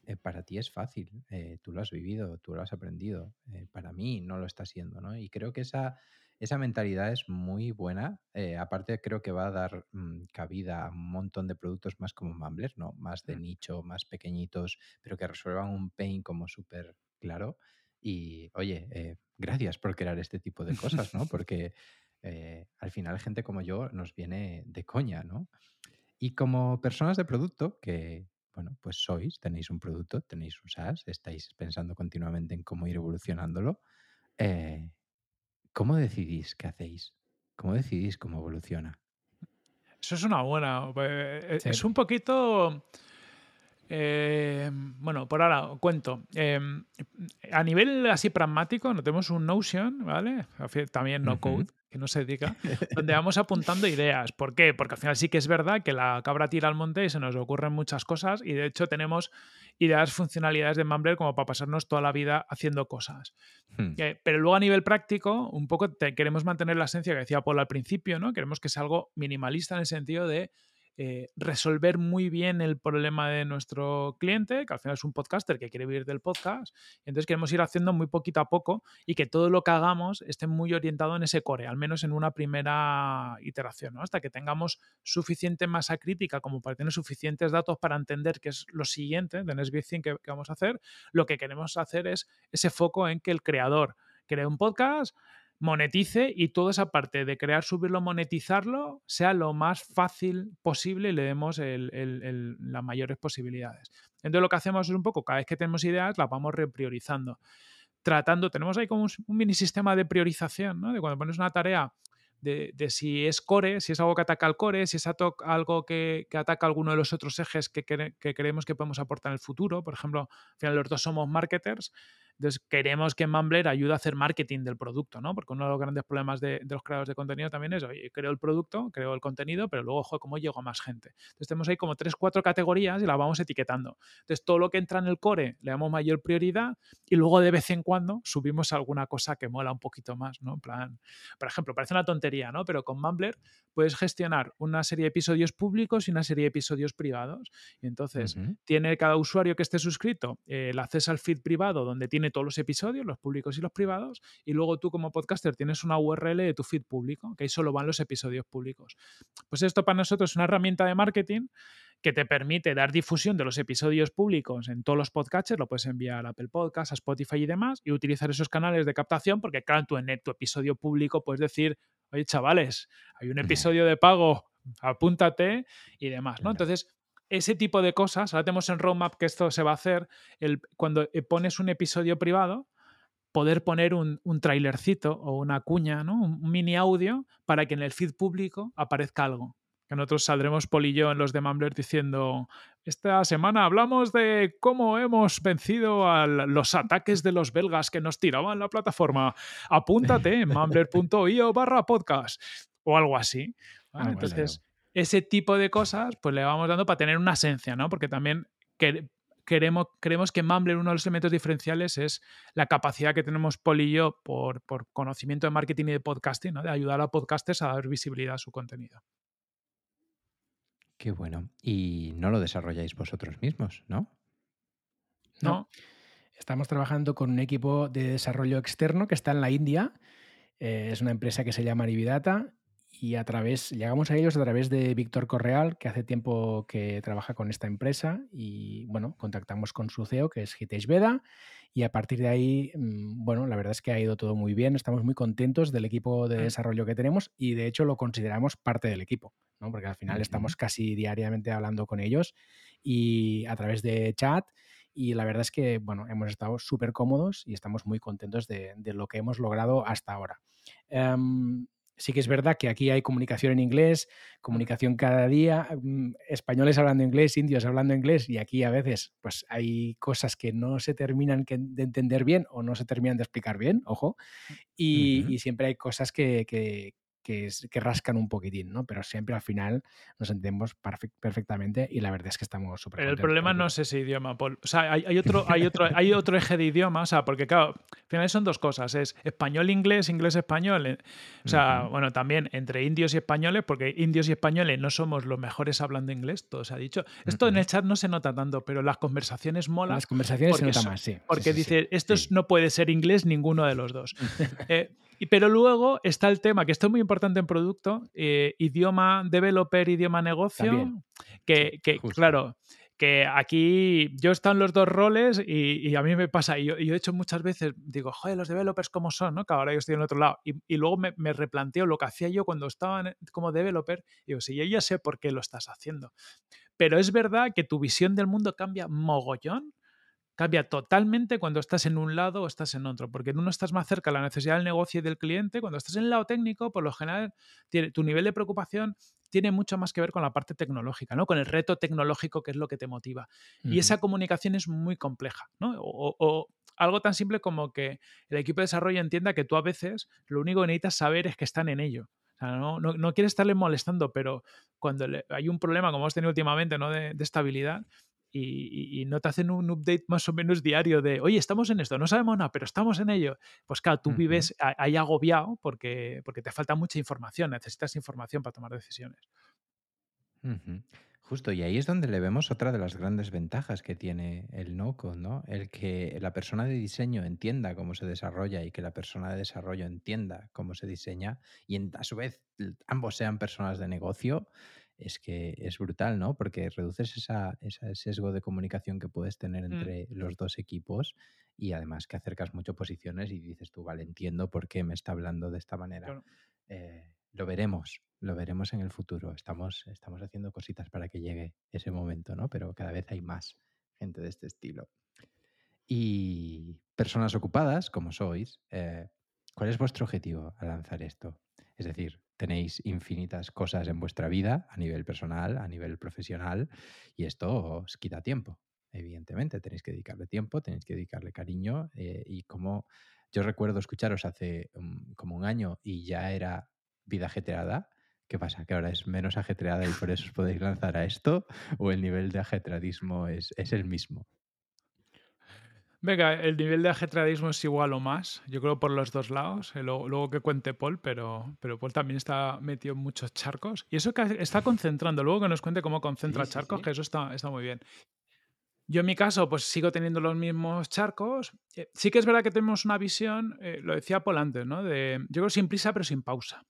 eh, para ti es fácil, eh, tú lo has vivido, tú lo has aprendido, para mí no lo está siendo, ¿no? Y creo que esa esa mentalidad es muy buena. Eh, aparte, creo que va a dar mm, cabida a un montón de productos más como Mumbler, ¿no? Más de nicho, más pequeñitos, pero que resuelvan un pain como súper claro. Y oye, eh, gracias por crear este tipo de cosas, ¿no? Porque eh, al final gente como yo nos viene de coña, ¿no? Y como personas de producto, que, bueno, pues sois, tenéis un producto, tenéis un SaaS, estáis pensando continuamente en cómo ir evolucionándolo, ¿Cómo decidís qué hacéis? ¿Cómo decidís cómo evoluciona? Eso es una buena. Pues, es un poquito. Eh, bueno, por ahora cuento. Em, a nivel así pragmático, no tenemos un Notion, ¿vale? También no code, que no se dedica, donde vamos apuntando ideas. ¿Por qué? Porque al final sí que es verdad que la cabra tira al monte y se nos ocurren muchas cosas y de hecho tenemos ideas, funcionalidades de Mumbler como para pasarnos toda la vida haciendo cosas. Hmm. pero luego a nivel práctico, un poco queremos mantener la esencia que decía Paul al principio, ¿no? Queremos que sea algo minimalista en el sentido de eh, resolver muy bien el problema de nuestro cliente, que al final es un podcaster que quiere vivir del podcast. Entonces queremos ir haciendo muy poquito a poco y que todo lo que hagamos esté muy orientado en ese core, al menos en una primera iteración, hasta que tengamos suficiente masa crítica como para tener suficientes datos para entender qué es lo siguiente de Nesbit que, que vamos a hacer. Lo que queremos hacer es ese foco en que el creador cree un podcast, monetice y toda esa parte de crear, subirlo, monetizarlo sea lo más fácil posible y le demos las mayores posibilidades. Entonces lo que hacemos es un poco, cada vez que tenemos ideas, las vamos repriorizando. Tratando, tenemos ahí como un, mini sistema de priorización, ¿no? De cuando pones una tarea de, si es core, si es algo que ataca al core, si es algo que, ataca alguno de los otros ejes que, que, creemos que podemos aportar en el futuro. Por ejemplo, al final los dos somos marketers, entonces, queremos que Mumbler ayude a hacer marketing del producto, ¿no? Porque uno de los grandes problemas de, los creadores de contenido también es, oye, creo el producto, creo el contenido, pero luego, ojo, ¿cómo llego a más gente? Entonces, tenemos ahí como tres, cuatro categorías y las vamos etiquetando. Entonces, todo lo que entra en el core le damos mayor prioridad y luego de vez en cuando subimos alguna cosa que mola un poquito más, ¿no? En plan, por ejemplo, parece una tontería, ¿no? Pero con Mumbler puedes gestionar una serie de episodios públicos y una serie de episodios privados. Y entonces, tiene cada usuario que esté suscrito eh, el acceso al feed privado donde tiene todos los episodios, los públicos y los privados, y luego tú como podcaster tienes una URL de tu feed público, que ahí solo van los episodios públicos. Pues esto para nosotros es una herramienta de marketing que te permite dar difusión de los episodios públicos en todos los podcasters, lo puedes enviar a Apple Podcasts, a Spotify y demás, y utilizar esos canales de captación, porque claro, tú en tu episodio público puedes decir, oye chavales, hay un episodio de pago, apúntate y demás, ¿no? Entonces, ese tipo de cosas, ahora tenemos en Roadmap que esto se va a hacer, el, cuando eh, pones un episodio privado, poder poner un, un trailercito o una cuña, ¿no? un, mini audio para que en el feed público aparezca algo. Que nosotros saldremos Polillo en los de Mumbler diciendo, esta semana hablamos de cómo hemos vencido a los ataques de los belgas que nos tiraban la plataforma. Apúntate en mumbler.io barra podcast o algo así. Ah, Entonces, ese tipo de cosas, pues le vamos dando para tener una esencia, ¿no? Porque también queremos, creemos que Mumbler, uno de los elementos diferenciales es la capacidad que tenemos Paul y yo por, conocimiento de marketing y de podcasting, ¿no? De ayudar a podcasters a dar visibilidad a su contenido. Qué bueno. Y no lo desarrolláis vosotros mismos, ¿no? No. Estamos trabajando con un equipo de desarrollo externo que está en la India. Eh, es una empresa que se llama Arividata y a través, llegamos a ellos a través de Víctor Correal, que hace tiempo que trabaja con esta empresa y bueno, contactamos con su CEO, que es Hitesh Veda, y a partir de ahí, mm, bueno, la verdad es que ha ido todo muy bien, estamos muy contentos del equipo de Mm. desarrollo que tenemos y de hecho lo consideramos parte del equipo, ¿no? porque al final estamos casi diariamente hablando con ellos y a través de chat y la verdad es que, bueno, hemos estado súper cómodos y estamos muy contentos de, de lo que hemos logrado hasta ahora. Em, sí que es verdad que aquí hay comunicación en inglés, comunicación cada día, mm, españoles hablando inglés, indios hablando inglés, y aquí a veces pues hay cosas que no se terminan de entender bien o no se terminan de explicar bien, ojo, y siempre hay cosas que, que- que es- que rascan un poquitín, ¿no? Pero siempre al final nos entendemos perfec- perfectamente y la verdad es que estamos súper Pero el problema no es ese idioma, Paul. O sea, hay, hay otro, hay, otro, hay otro eje de idioma, o sea, porque claro, al final son dos cosas, es español-inglés, inglés-español. eh, O sea, bueno, también entre indios y españoles, porque indios y españoles no somos los mejores hablando inglés, todo se ha dicho. Esto en el chat no se nota tanto, pero las conversaciones mola Las conversaciones se porque, nota so- más, sí. porque sí, sí. dice, esto Sí. no puede ser inglés ninguno de los dos. Eh, y- pero luego está el tema, que esto es muy importante en producto, eh, idioma developer, idioma negocio, También, que, claro, que aquí yo están los dos roles y, y a mí me pasa, y yo, he hecho muchas veces, digo, joder, los developers cómo son, ¿no? Que ahora yo estoy en el otro lado. Y, y luego me, me replanteo lo que hacía yo cuando estaba en- como developer, y digo, sí, yo ya sé por qué lo estás haciendo. Pero es verdad que tu visión del mundo cambia mogollón cambia totalmente cuando estás en un lado o estás en otro, porque en uno estás más cerca de la necesidad del negocio y del cliente, cuando estás en el lado técnico, por lo general, tiene, tu nivel de preocupación tiene mucho más que ver con la parte tecnológica, ¿no? con el reto tecnológico que es lo que te motiva. Y esa comunicación es muy compleja, ¿no? O, o algo tan simple como que el equipo de desarrollo entienda que tú a veces lo único que necesitas saber es que están en ello. O sea, no, no, no quieres estarle molestando, pero cuando le- hay un problema, como hemos tenido últimamente, ¿no? de, de estabilidad, y, no te hacen un update más o menos diario de, oye, estamos en esto, no sabemos nada, pero estamos en ello. Pues claro, tú vives ahí agobiado porque, porque te falta mucha información, necesitas información para tomar decisiones. Justo, y ahí es donde le vemos otra de las grandes ventajas que tiene el no-code, ¿no? El que la persona de diseño entienda cómo se desarrolla y que la persona de desarrollo entienda cómo se diseña y a su vez ambos sean personas de negocio, es que es brutal, ¿no? Porque reduces esa, ese sesgo de comunicación que puedes tener Mm. entre los dos equipos y además que acercas mucho posiciones y dices tú, vale, entiendo por qué me está hablando de esta manera. Claro. Eh, lo veremos, lo veremos en el futuro. Estamos, estamos haciendo cositas para que llegue ese momento, ¿no? Pero cada vez hay más gente de este estilo. Y personas ocupadas, como sois, eh, ¿cuál es vuestro objetivo al lanzar esto? Es decir, tenéis infinitas cosas en vuestra vida a nivel personal, a nivel profesional, y esto os quita tiempo. Evidentemente, tenéis que dedicarle tiempo, tenéis que dedicarle cariño. eh, y como yo recuerdo escucharos hace um, como un año y ya era vida ajetreada, ¿qué pasa? ¿Que ahora es menos ajetreada y por eso os podéis lanzar a esto? ¿O el nivel de ajetreadismo es, es el mismo? Venga, el nivel de ajetreadismo es igual o más, yo creo por los dos lados, eh, luego, luego que cuente Paul, pero, pero Paul también está metido en muchos charcos. Y eso que está concentrando, luego que nos cuente cómo concentra Sí, sí, charcos, sí. que eso está, está muy bien. Yo en mi caso, pues sigo teniendo los mismos charcos. Eh, sí que es verdad que tenemos una visión, eh, lo decía Paul antes, ¿no? De, yo creo sin prisa pero sin pausa.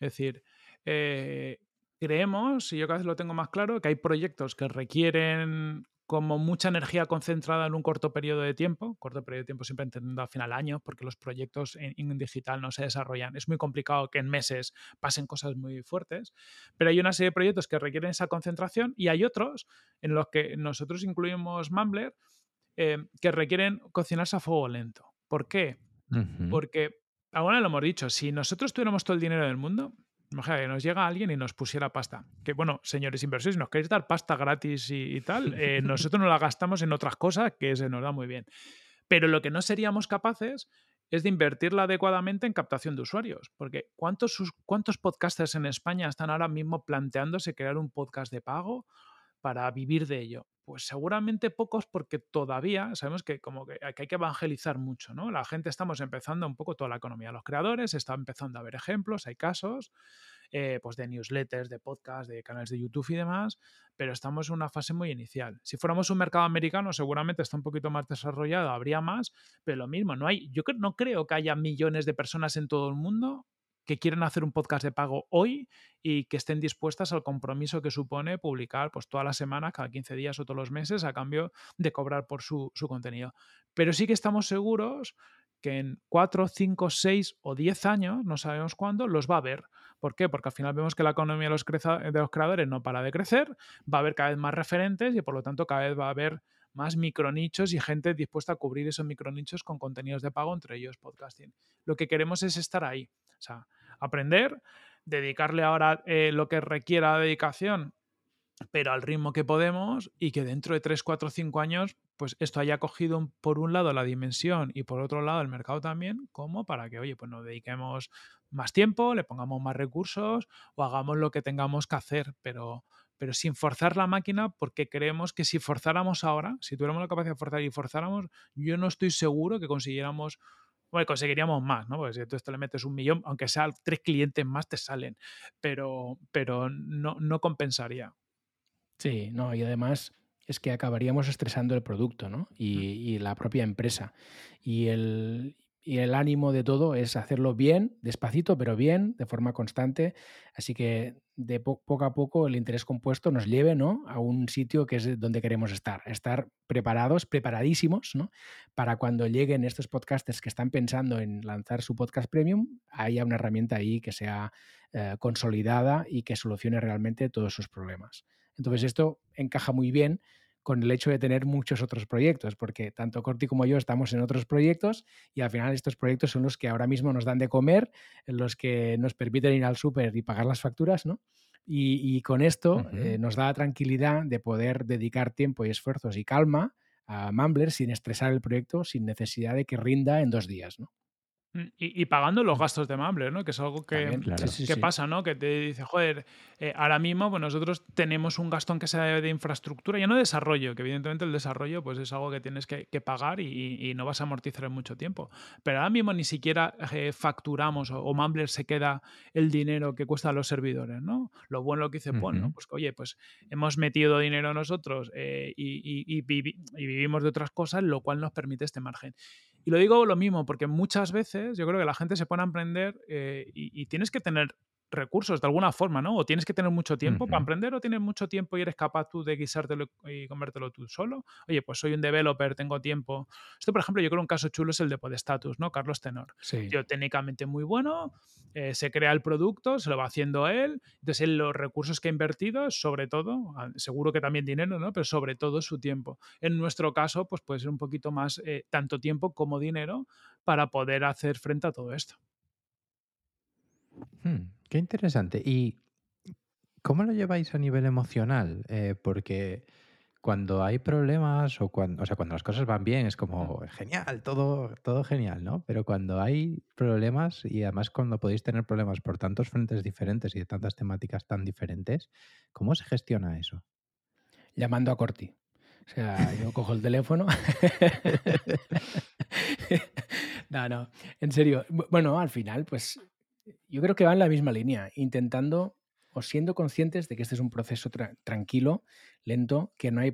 Es decir, eh, creemos, y yo cada vez lo tengo más claro, que hay proyectos que requieren como mucha energía concentrada en un corto periodo de tiempo, corto periodo de tiempo siempre entendiendo al final años, porque los proyectos en, en digital no se desarrollan. Es muy complicado que en meses pasen cosas muy fuertes, pero hay una serie de proyectos que requieren esa concentración y hay otros en los que nosotros incluimos Mumbler eh, que requieren cocinarse a fuego lento. ¿Por qué? Porque, ahora lo hemos dicho, si nosotros tuviéramos todo el dinero del mundo, imagina que nos llega alguien y nos pusiera pasta. Que bueno, señores inversores, si nos queréis dar pasta gratis y, y tal, eh, nosotros nos la gastamos en otras cosas que se nos da muy bien. Pero lo que no seríamos capaces es de invertirla adecuadamente en captación de usuarios. Porque ¿cuántos, ¿cuántos podcasters en España están ahora mismo planteándose crear un podcast de pago para vivir de ello? Pues seguramente pocos porque todavía sabemos que como que hay que evangelizar mucho, ¿no? La gente estamos empezando un poco toda la economía. Los creadores están empezando a ver ejemplos, hay casos, eh, pues de newsletters, de podcasts, de canales de YouTube y demás, pero estamos en una fase muy inicial. Si fuéramos un mercado americano, seguramente está un poquito más desarrollado, habría más, pero lo mismo, no hay, yo no creo que haya millones de personas en todo el mundo que quieren hacer un podcast de pago hoy y que estén dispuestas al compromiso que supone publicar pues todas las semanas, cada 15 días o todos los meses a cambio de cobrar por su, su contenido. Pero sí que estamos seguros que en 4, 5, 6 o 10 años, no sabemos cuándo, los va a ver. ¿Por qué? Porque al final vemos que la economía de los, de los creadores no para de crecer, va a haber cada vez más referentes y por lo tanto cada vez va a haber más micronichos y gente dispuesta a cubrir esos micronichos con contenidos de pago, entre ellos podcasting. Lo que queremos es estar ahí, o sea, aprender, dedicarle ahora eh, lo que requiera dedicación pero al ritmo que podemos y que dentro de 3, 4, 5 años, pues esto haya cogido por un lado la dimensión y por otro lado el mercado también, como para que, oye, pues nos dediquemos más tiempo, le pongamos más recursos o hagamos lo que tengamos que hacer, pero, pero sin forzar la máquina, porque creemos que si forzáramos ahora, si tuviéramos la capacidad de forzar y forzáramos, yo no estoy seguro que consiguiéramos bueno, conseguiríamos más, ¿no? Porque si tú esto le metes un millón, aunque sea tres clientes más, te salen, pero, pero no, no compensaría. Sí, no, y además es que acabaríamos estresando el producto, ¿no? Y, y la propia empresa. Y el, y el ánimo de todo es hacerlo bien, despacito, pero bien, de forma constante. Así que de poco a poco el interés compuesto nos lleve ¿no? a un sitio que es donde queremos estar. Estar preparados, preparadísimos, ¿no? para cuando lleguen estos podcasters que están pensando en lanzar su podcast premium, haya una herramienta ahí que sea eh, consolidada y que solucione realmente todos sus problemas. Entonces esto encaja muy bien con el hecho de tener muchos otros proyectos, porque tanto Corti como yo estamos en otros proyectos y al final estos proyectos son los que ahora mismo nos dan de comer, los que nos permiten ir al súper y pagar las facturas, ¿no? Y, con esto eh, nos da la tranquilidad de poder dedicar tiempo y esfuerzos y calma a Mumbler sin estresar el proyecto, sin necesidad de que rinda en dos días, ¿no? Mm, y, pagando los gastos de Mumbler, ¿no? Que es algo que, que pasa, ¿no? Que te dice, joder, eh, ahora mismo pues nosotros tenemos un gasto que sea de infraestructura, ya no de desarrollo, que evidentemente el desarrollo pues es algo que tienes que, pagar y, no vas a amortizar en mucho tiempo. Pero ahora mismo ni siquiera eh, facturamos o, Mumbler se queda el dinero que cuesta los servidores, ¿no? Lo bueno que dice Pon, ¿no? Pues oye, pues hemos metido dinero nosotros eh, y, vivimos de otras cosas, lo cual nos permite este margen. Y lo digo lo mismo, porque muchas veces yo creo que la gente se pone a emprender eh, y, tienes que tener recursos de alguna forma, ¿no? O tienes que tener mucho tiempo para emprender o tienes mucho tiempo y eres capaz tú de guisártelo y comértelo tú solo. Oye, pues soy un developer, tengo tiempo. Esto, por ejemplo, yo creo un caso chulo es el de Podestatus, ¿no? Carlos Tenor. Sí. Tío, técnicamente muy bueno, eh, se crea el producto, se lo va haciendo él, entonces él los recursos que ha invertido, sobre todo, seguro que también dinero, ¿no? Pero sobre todo su tiempo. En nuestro caso, pues puede ser un poquito más eh, tanto tiempo como dinero para poder hacer frente a todo esto. Hmm. Qué interesante. ¿Y cómo lo lleváis a nivel emocional? Eh, porque cuando hay problemas o cuando, o sea, cuando las cosas van bien es como genial, todo, todo genial, ¿no? Pero cuando hay problemas y además cuando podéis tener problemas por tantos frentes diferentes y de tantas temáticas tan diferentes, ¿cómo se gestiona eso? Llamando a Corti. O sea, yo cojo el teléfono. no, no, en serio. Bueno, al final, pues yo creo que va en la misma línea, intentando o siendo conscientes de que este es un proceso tranquilo, lento, que no hay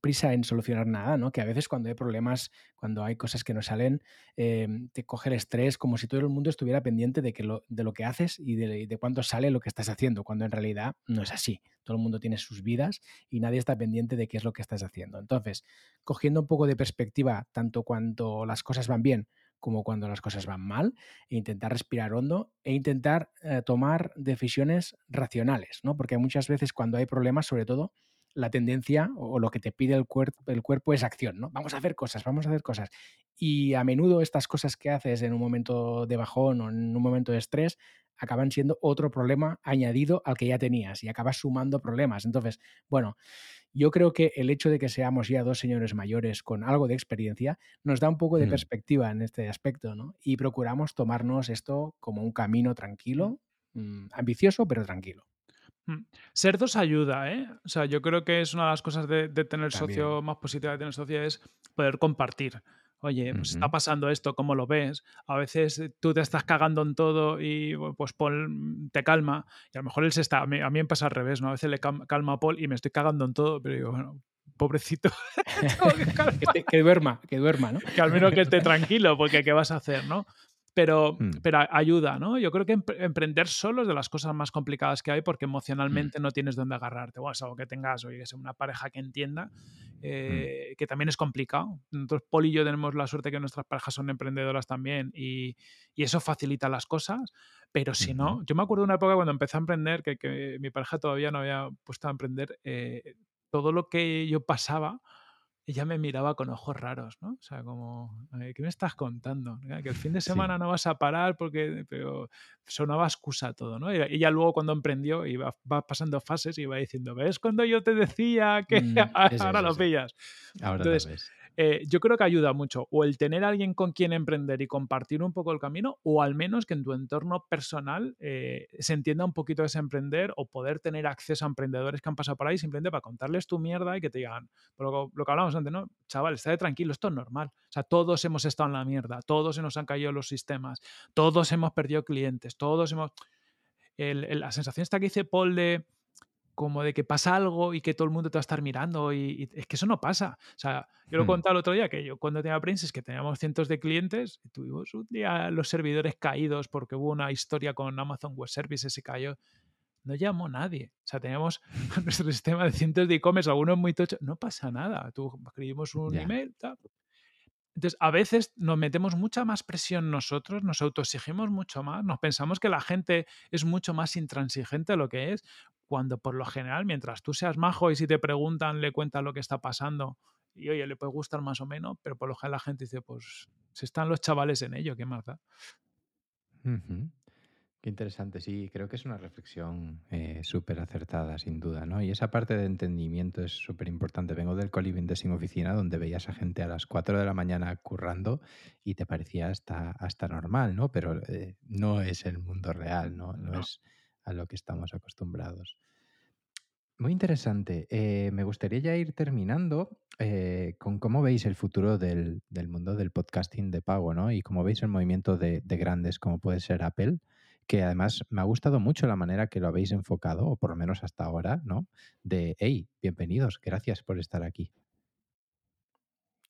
prisa en solucionar nada, ¿no? Que a veces cuando hay problemas, cuando hay cosas que no salen, em, te coge el estrés como si todo el mundo estuviera pendiente de, lo, de lo que haces y de, de cuánto sale lo que estás haciendo, cuando en realidad no es así. Todo el mundo tiene sus vidas y nadie está pendiente de qué es lo que estás haciendo. Entonces, cogiendo un poco de perspectiva, tanto cuando las cosas van bien como cuando las cosas van mal, e intentar respirar hondo e intentar eh, tomar decisiones racionales, ¿no? Porque muchas veces cuando hay problemas, sobre todo, la tendencia o lo que te pide el, el cuerpo es acción, ¿no? Vamos a hacer cosas, vamos a hacer cosas. Y a menudo estas cosas que haces en un momento de bajón o en un momento de estrés acaban siendo otro problema añadido al que ya tenías y acabas sumando problemas. Entonces, bueno, yo creo que el hecho de que seamos ya dos señores mayores con algo de experiencia nos da un poco de mm. perspectiva en este aspecto, ¿no? Y procuramos tomarnos esto como un camino tranquilo, mm, ambicioso, pero tranquilo. Mm. Ser dos ayuda, ¿eh? O sea, yo creo que es una de las cosas de, tener socio más positiva de tener socio es poder compartir. Oye, pues está pasando esto, ¿cómo lo ves? A veces eh, tú te estás cagando en todo y pues Paul te calma. Y a lo mejor él se está. A mí, me pasa al revés, ¿no? A veces le calma a Paul y me estoy cagando en todo, pero digo, bueno, pobrecito. que, duerma, que duerma, ¿no? que al menos que esté tranquilo, porque ¿qué vas a hacer, no? Pero, Mm. pero ayuda, ¿no? Yo creo que empre- emprender solo es de las cosas más complicadas que hay porque Mm. emocionalmente no tienes dónde agarrarte. Bueno, salvo que tengas, oye, que sea una pareja que entienda, Mm. eh, que también es complicado. Nosotros, Paul y yo, tenemos la suerte que nuestras parejas son emprendedoras también y, y eso facilita las cosas, pero si no, yo me acuerdo de una época cuando empecé a emprender, que, que mi pareja todavía no había puesto a emprender, eh, todo lo que yo pasaba, ella me miraba con ojos raros, ¿no? O sea, como, ¿qué me estás contando? Que el fin de Sí. semana no vas a parar porque, pero sonaba excusa todo, ¿no? Y ella luego cuando emprendió iba va pasando fases y iba diciendo, ¿ves cuando yo te decía que Mm, ahora sí, lo pillas? Ahora Entonces, lo ves. Eh, yo creo que ayuda mucho o el tener a alguien con quien emprender y compartir un poco el camino o al menos que en tu entorno personal eh, se entienda un poquito ese emprender o poder tener acceso a emprendedores que han pasado por ahí simplemente para contarles tu mierda y que te digan, lo, lo que hablamos antes, ¿no? Chaval, estate tranquilo, esto es normal. O sea, todos hemos estado en la mierda, todos se nos han caído los sistemas, todos hemos perdido clientes, todos hemos... la sensación esta que dice Paul de como de que pasa algo y que todo el mundo te va a estar mirando y, y es que eso no pasa. O sea, yo lo Hmm. contaba el otro día que yo cuando tenía Prince es que teníamos cientos de clientes y tuvimos un día los servidores caídos porque hubo una historia con Amazon Web Services se cayó. No llamó nadie. O sea, teníamos nuestro sistema de cientos de e-commerce, algunos muy tochos. No pasa nada. Tú escribimos un Ya. email, tal. Entonces, a veces nos metemos mucha más presión nosotros, nos autoexigimos mucho más, nos pensamos que la gente es mucho más intransigente de lo que es, cuando por lo general, mientras tú seas majo y si te preguntan, le cuentas lo que está pasando y oye, le puede gustar más o menos, pero por lo general la gente dice, pues si están los chavales en ello, ¿qué más da? Qué interesante, sí, creo que es una reflexión eh, súper acertada, sin duda, ¿no? Y esa parte de entendimiento es súper importante. Vengo del co-living de sin oficina, donde veías a gente a las 4 de la mañana currando y te parecía hasta, hasta normal, ¿no? Pero eh, no es el mundo real, ¿no? No No. es a lo que estamos acostumbrados. Muy interesante. Eh, me gustaría ya ir terminando eh, con cómo veis el futuro del, del mundo del podcasting de pago, ¿no? Y cómo veis el movimiento de, de grandes como puede ser Apple, que además me ha gustado mucho la manera que lo habéis enfocado, o por lo menos hasta ahora, ¿no? De, hey, bienvenidos, gracias por estar aquí.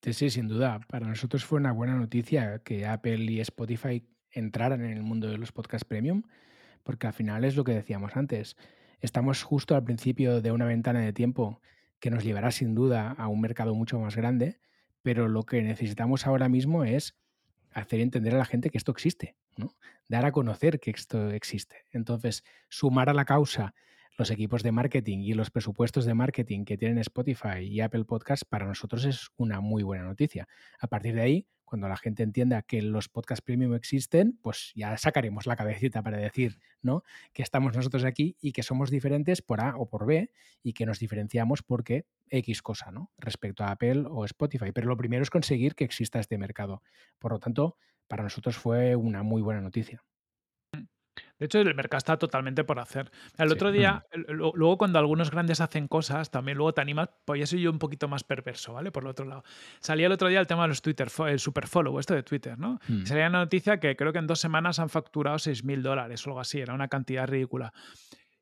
Sí, sin duda. Para nosotros fue una buena noticia que Apple y Spotify entraran en el mundo de los podcasts premium, porque al final es lo que decíamos antes. Estamos justo al principio de una ventana de tiempo que nos llevará sin duda a un mercado mucho más grande, pero lo que necesitamos ahora mismo es hacer entender a la gente que esto existe, ¿no? dar a conocer que esto existe. Entonces, sumar a la causa los equipos de marketing y los presupuestos de marketing que tienen Spotify y Apple Podcasts para nosotros es una muy buena noticia. A partir de ahí, cuando la gente entienda que los podcasts premium existen, pues ya sacaremos la cabecita para decir, ¿no? Que estamos nosotros aquí y que somos diferentes por A o por B y que nos diferenciamos porque X cosa, ¿no? Respecto a Apple o Spotify. Pero lo primero es conseguir que exista este mercado. Por lo tanto, para nosotros fue una muy buena noticia. De hecho, el mercado está totalmente por hacer. El Sí. otro día, el- lo- luego cuando algunos grandes hacen cosas, también luego te animas, pues ya soy yo un poquito más perverso, ¿vale? Por el otro lado. Salía el otro día el tema de los Twitter, el super follow, esto de Twitter, ¿no? Mm. Salía una noticia que creo que en dos semanas han facturado 6.000 dólares o algo así, era una cantidad ridícula.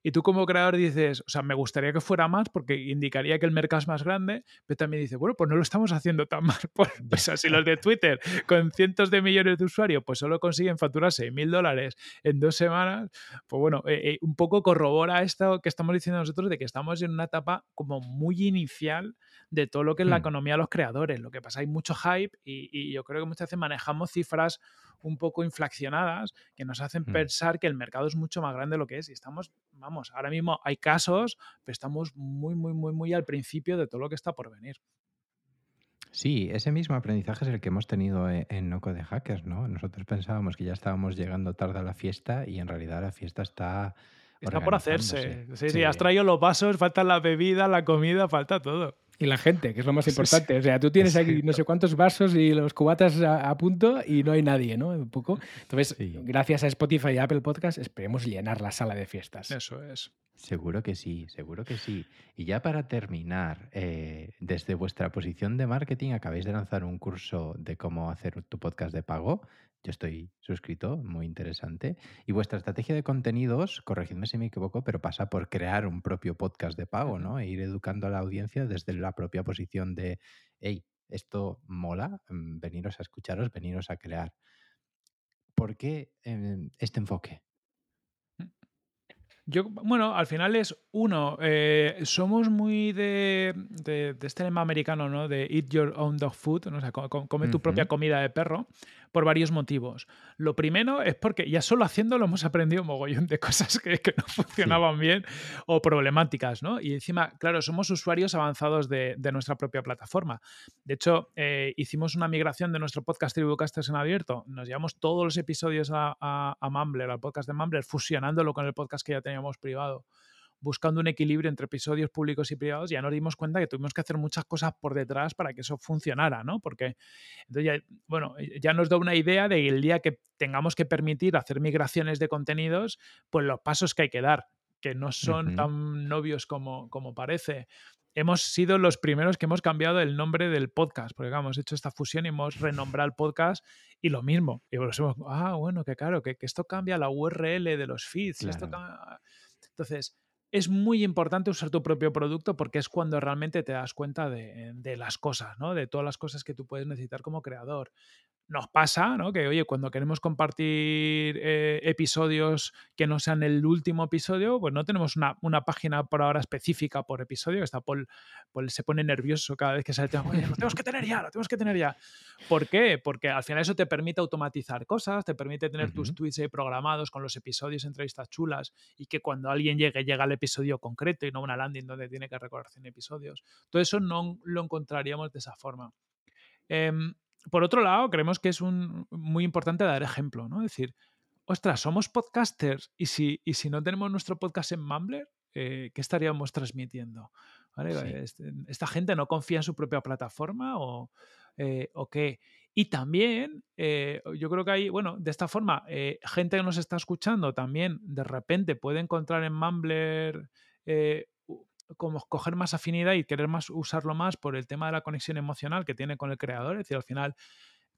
Y tú como creador dices, o sea, me gustaría que fuera más porque indicaría que el mercado es más grande, pero también dices, bueno, pues no lo estamos haciendo tan mal. Pues, pues así los de Twitter, con cientos de millones de usuarios, pues solo consiguen facturar 6.000 dólares en dos semanas, pues bueno, eh, eh, un poco corrobora esto que estamos diciendo nosotros de que estamos en una etapa como muy inicial de todo lo que es la Hmm. economía de los creadores. Lo que pasa, hay mucho hype y, y yo creo que muchas veces manejamos cifras un poco inflacionadas que nos hacen Hmm. pensar que el mercado es mucho más grande de lo que es. Y estamos, vamos, ahora mismo hay casos, pero estamos muy, muy, muy, muy al principio de todo lo que está por venir. Sí, ese mismo aprendizaje es el que hemos tenido e- en Noco de Hackers, ¿no? Nosotros pensábamos que ya estábamos llegando tarde a la fiesta y en realidad la fiesta está Está por hacerse. Sí, sí, has traído los vasos, falta la bebida, la comida, falta todo. Y la gente, que es lo más importante. O sea, tú tienes aquí no sé cuántos vasos y los cubatas a, a punto y no hay nadie, ¿no? Un poco. Entonces, Sí. gracias a Spotify y Apple Podcast, esperemos llenar la sala de fiestas. Eso es. Seguro que sí, seguro que sí. Y ya para terminar, eh, desde vuestra posición de marketing acabáis de lanzar un curso de cómo hacer tu podcast de pago. Yo estoy suscrito, muy interesante. Y vuestra estrategia de contenidos, corregidme si me equivoco, pero pasa por crear un propio podcast de pago, ¿no? E ir educando a la audiencia desde la propia posición de, hey, esto mola, mm, veniros a escucharos, veniros a crear. ¿Por qué em, este enfoque? Yo, bueno, al final es uno, eh, somos muy de, de, de este lema americano, ¿no? De eat your own dog food, ¿no? o sea, co- co- come tu propia comida de perro, por varios motivos. Lo primero es porque ya solo haciéndolo hemos aprendido un mogollón de cosas que, no funcionaban bien o problemáticas, ¿no? Y encima, claro, somos usuarios avanzados de, nuestra propia plataforma. De hecho, eh, hicimos una migración de nuestro podcast Tribucasters en abierto. Nos llevamos todos los episodios a, a, a al podcast de Mumbler, fusionándolo con el podcast que ya teníamos privado, buscando un equilibrio entre episodios públicos y privados. Ya nos dimos cuenta que tuvimos que hacer muchas cosas por detrás para que eso funcionara, ¿no? Porque entonces ya, bueno, ya nos da una idea de el día que tengamos que permitir hacer migraciones de contenidos, pues los pasos que hay que dar, que no son tan novios como, como parece hemos sido los primeros que hemos cambiado el nombre del podcast, porque hemos hecho esta fusión y hemos renombrado el podcast y lo mismo. Y pues hemos, ah, bueno, que claro, que, que esto cambia la URL de los feeds. Esto cambia... Entonces, es muy importante usar tu propio producto porque es cuando realmente te das cuenta de, las cosas, ¿no? De todas las cosas que tú puedes necesitar como creador nos pasa, ¿no? Que, oye, cuando queremos compartir eh, episodios que no sean el último episodio, pues no tenemos una, una página por ahora específica por episodio, que está Paul, Paul se pone nervioso cada vez que sale el tema, oye, lo tenemos que tener ya, lo tenemos que tener ya. ¿Por qué? Porque al final eso te permite automatizar cosas, te permite tener tus tweets ahí programados con los episodios, entrevistas chulas, y que cuando alguien llegue, llega al episodio concreto y no una landing donde tiene que recordar 100 episodios. Todo eso no lo encontraríamos de esa forma. Em, por otro lado, creemos que es un, muy importante dar ejemplo, ¿no? Es decir, ostras, somos podcasters y si, y si no tenemos nuestro podcast en Mumbler, eh, ¿qué estaríamos transmitiendo? ¿Vale? Sí. Este- ¿Esta gente no confía en su propia plataforma o, eh, o qué? Y también, eh, yo creo que hay, bueno, de esta forma, gente que nos está escuchando también de repente puede encontrar en Mumbler como coger más afinidad y querer más usarlo más por el tema de la conexión emocional que tiene con el creador. Es decir, al final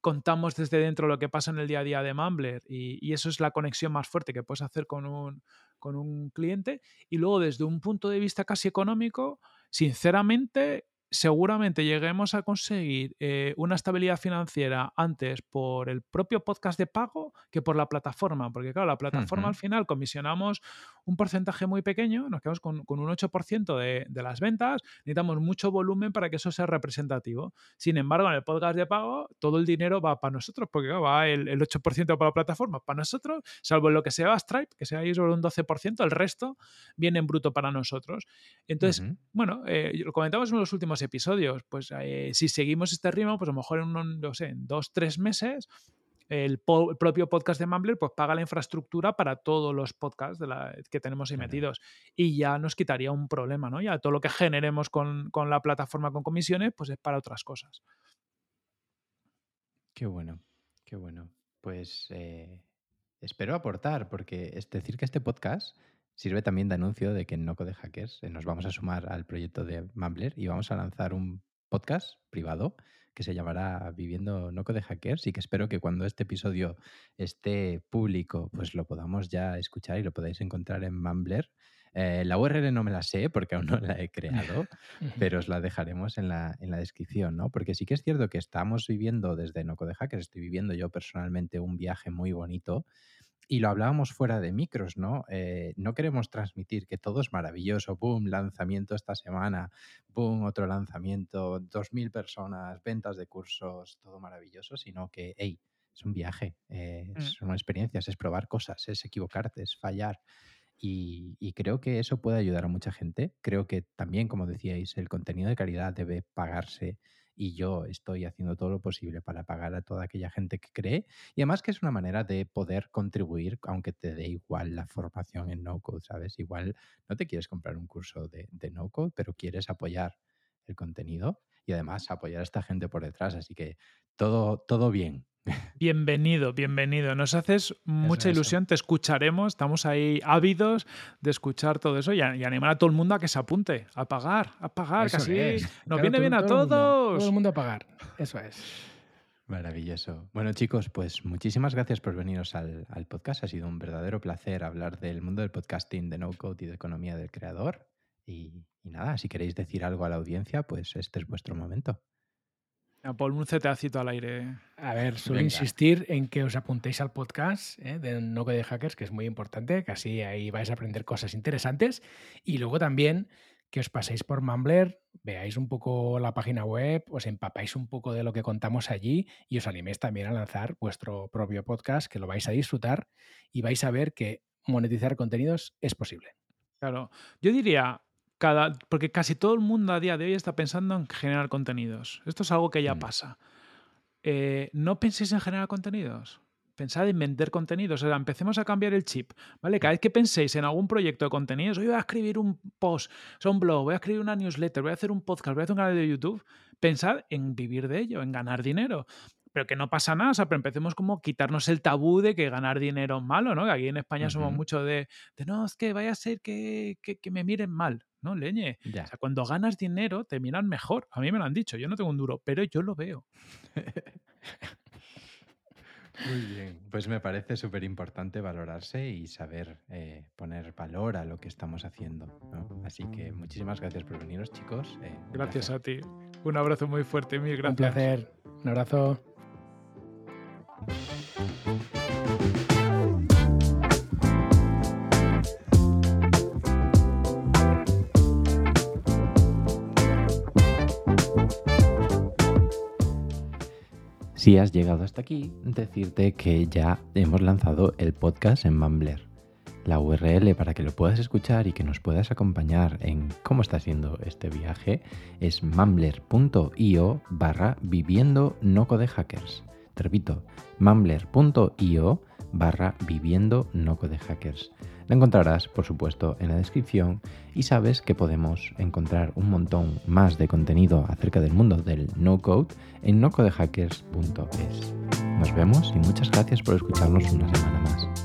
contamos desde dentro lo que pasa en el día a día de Mumbler y, y eso es la conexión más fuerte que puedes hacer con un, con un cliente. Y luego, desde un punto de vista casi económico, sinceramente, seguramente lleguemos a conseguir eh, una estabilidad financiera antes por el propio podcast de pago que por la plataforma. Porque, claro, la plataforma al final comisionamos un porcentaje muy pequeño, nos quedamos con, con un 8% de, de las ventas, necesitamos mucho volumen para que eso sea representativo. Sin embargo, en el podcast de pago, todo el dinero va para nosotros, porque claro, va el, el 8% para la plataforma, para nosotros, salvo lo que sea a Stripe, que sea ahí sobre un 12%, el resto viene en bruto para nosotros. Entonces, bueno, eh, lo comentamos en los últimos episodios, pues eh, si seguimos este ritmo, pues a lo mejor en, un, no sé, en dos, tres meses, el, po- el propio podcast de Mumbler pues paga la infraestructura para todos los podcasts de la- que tenemos ahí Claro. metidos y ya nos quitaría un problema, ¿no? Ya todo lo que generemos con, con la plataforma con comisiones, pues es para otras cosas. Qué bueno, qué bueno. Pues eh, espero aportar, porque es decir que este podcast sirve también de anuncio de que en No Code Hackers eh, nos vamos a sumar al proyecto de Mumbler y vamos a lanzar un podcast privado que se llamará Viviendo No Code Hackers y que espero que cuando este episodio esté público, pues lo podamos ya escuchar y lo podáis encontrar en Mumbler. Eh, la URL no me la sé porque aún no la he creado, pero os la dejaremos en la, en la descripción, ¿no? Porque sí que es cierto que estamos viviendo desde No Code Hackers, estoy viviendo yo personalmente un viaje muy bonito y lo hablábamos fuera de micros, ¿no? Eh, no queremos transmitir que todo es maravilloso, boom, lanzamiento esta semana, boom, otro lanzamiento, 2.000 personas, ventas de cursos, todo maravilloso, sino que, hey, es un viaje, eh, Mm. son experiencias, es probar cosas, es equivocarte, es fallar. Y, y creo que eso puede ayudar a mucha gente. Creo que también, como decíais, el contenido de calidad debe pagarse y yo estoy haciendo todo lo posible para pagar a toda aquella gente que cree y además que es una manera de poder contribuir aunque te dé igual la formación en no code, ¿sabes? Igual no te quieres comprar un curso de, de no code, pero quieres apoyar el contenido y además apoyar a esta gente por detrás, así que todo, todo bien. Bienvenido, bienvenido. Nos haces mucha eso. ilusión, te escucharemos, estamos ahí ávidos de escuchar todo eso y, a- y animar a todo el mundo a que se apunte, a pagar, a pagar, Eso así es. nos Claro, viene todo- bien a todo el mundo, Todo todos. el mundo a pagar. Eso es. Maravilloso. Bueno, chicos, pues muchísimas gracias por veniros al, al podcast. Ha sido un verdadero placer hablar del mundo del podcasting, de no code y de economía del creador. Y, y nada, si queréis decir algo a la audiencia, pues este es vuestro momento. Por un cetacito al aire. A ver, suelo insistir en que os apuntéis al podcast ¿eh? de No Code Hackers, que es muy importante, que así ahí vais a aprender cosas interesantes. Y luego también que os paséis por Mumbler, veáis un poco la página web, os empapáis un poco de lo que contamos allí y os animéis también a lanzar vuestro propio podcast, que lo vais a disfrutar y vais a ver que monetizar contenidos es posible. Claro, yo diría, cada, porque casi todo el mundo a día de hoy está pensando en generar contenidos. Esto es algo que ya mm. pasa. Eh, no penséis en generar contenidos pensad en vender contenidos. O sea, empecemos a cambiar el chip, ¿vale? Cada vez que penséis en algún proyecto de contenidos, hoy voy a escribir un post, o un blog, voy a escribir una newsletter, voy a hacer un podcast, voy a hacer un canal de YouTube, pensad en vivir de ello, en ganar dinero. Pero que no pasa nada, o sea, pero empecemos como a quitarnos el tabú de que ganar dinero es malo, ¿no? Que aquí en España somos mucho de, no, es que vaya a ser que, que, me miren mal, ¿no? Leñe. O sea, cuando ganas dinero te miran mejor. A mí me lo han dicho, yo no tengo un duro, pero yo lo veo. Muy bien, pues me parece súper importante valorarse y saber eh, poner valor a lo que estamos haciendo. Así que muchísimas gracias por veniros, chicos. Eh, gracias a ti. Un abrazo muy fuerte, mil gracias. Un placer. Un abrazo. Si has llegado hasta aquí, decirte que ya hemos lanzado el podcast en Mumbler. La URL para que lo puedas escuchar y que nos puedas acompañar en cómo está siendo este viaje es mumbler.io barra viviendo no code hackers. Repito, mumbler.io barra viviendo no code hackers. La encontrarás, por supuesto, en la descripción y sabes que podemos encontrar un montón más de contenido acerca del mundo del no-code en nocodehackers.es. Nos vemos y muchas gracias por escucharnos una semana más.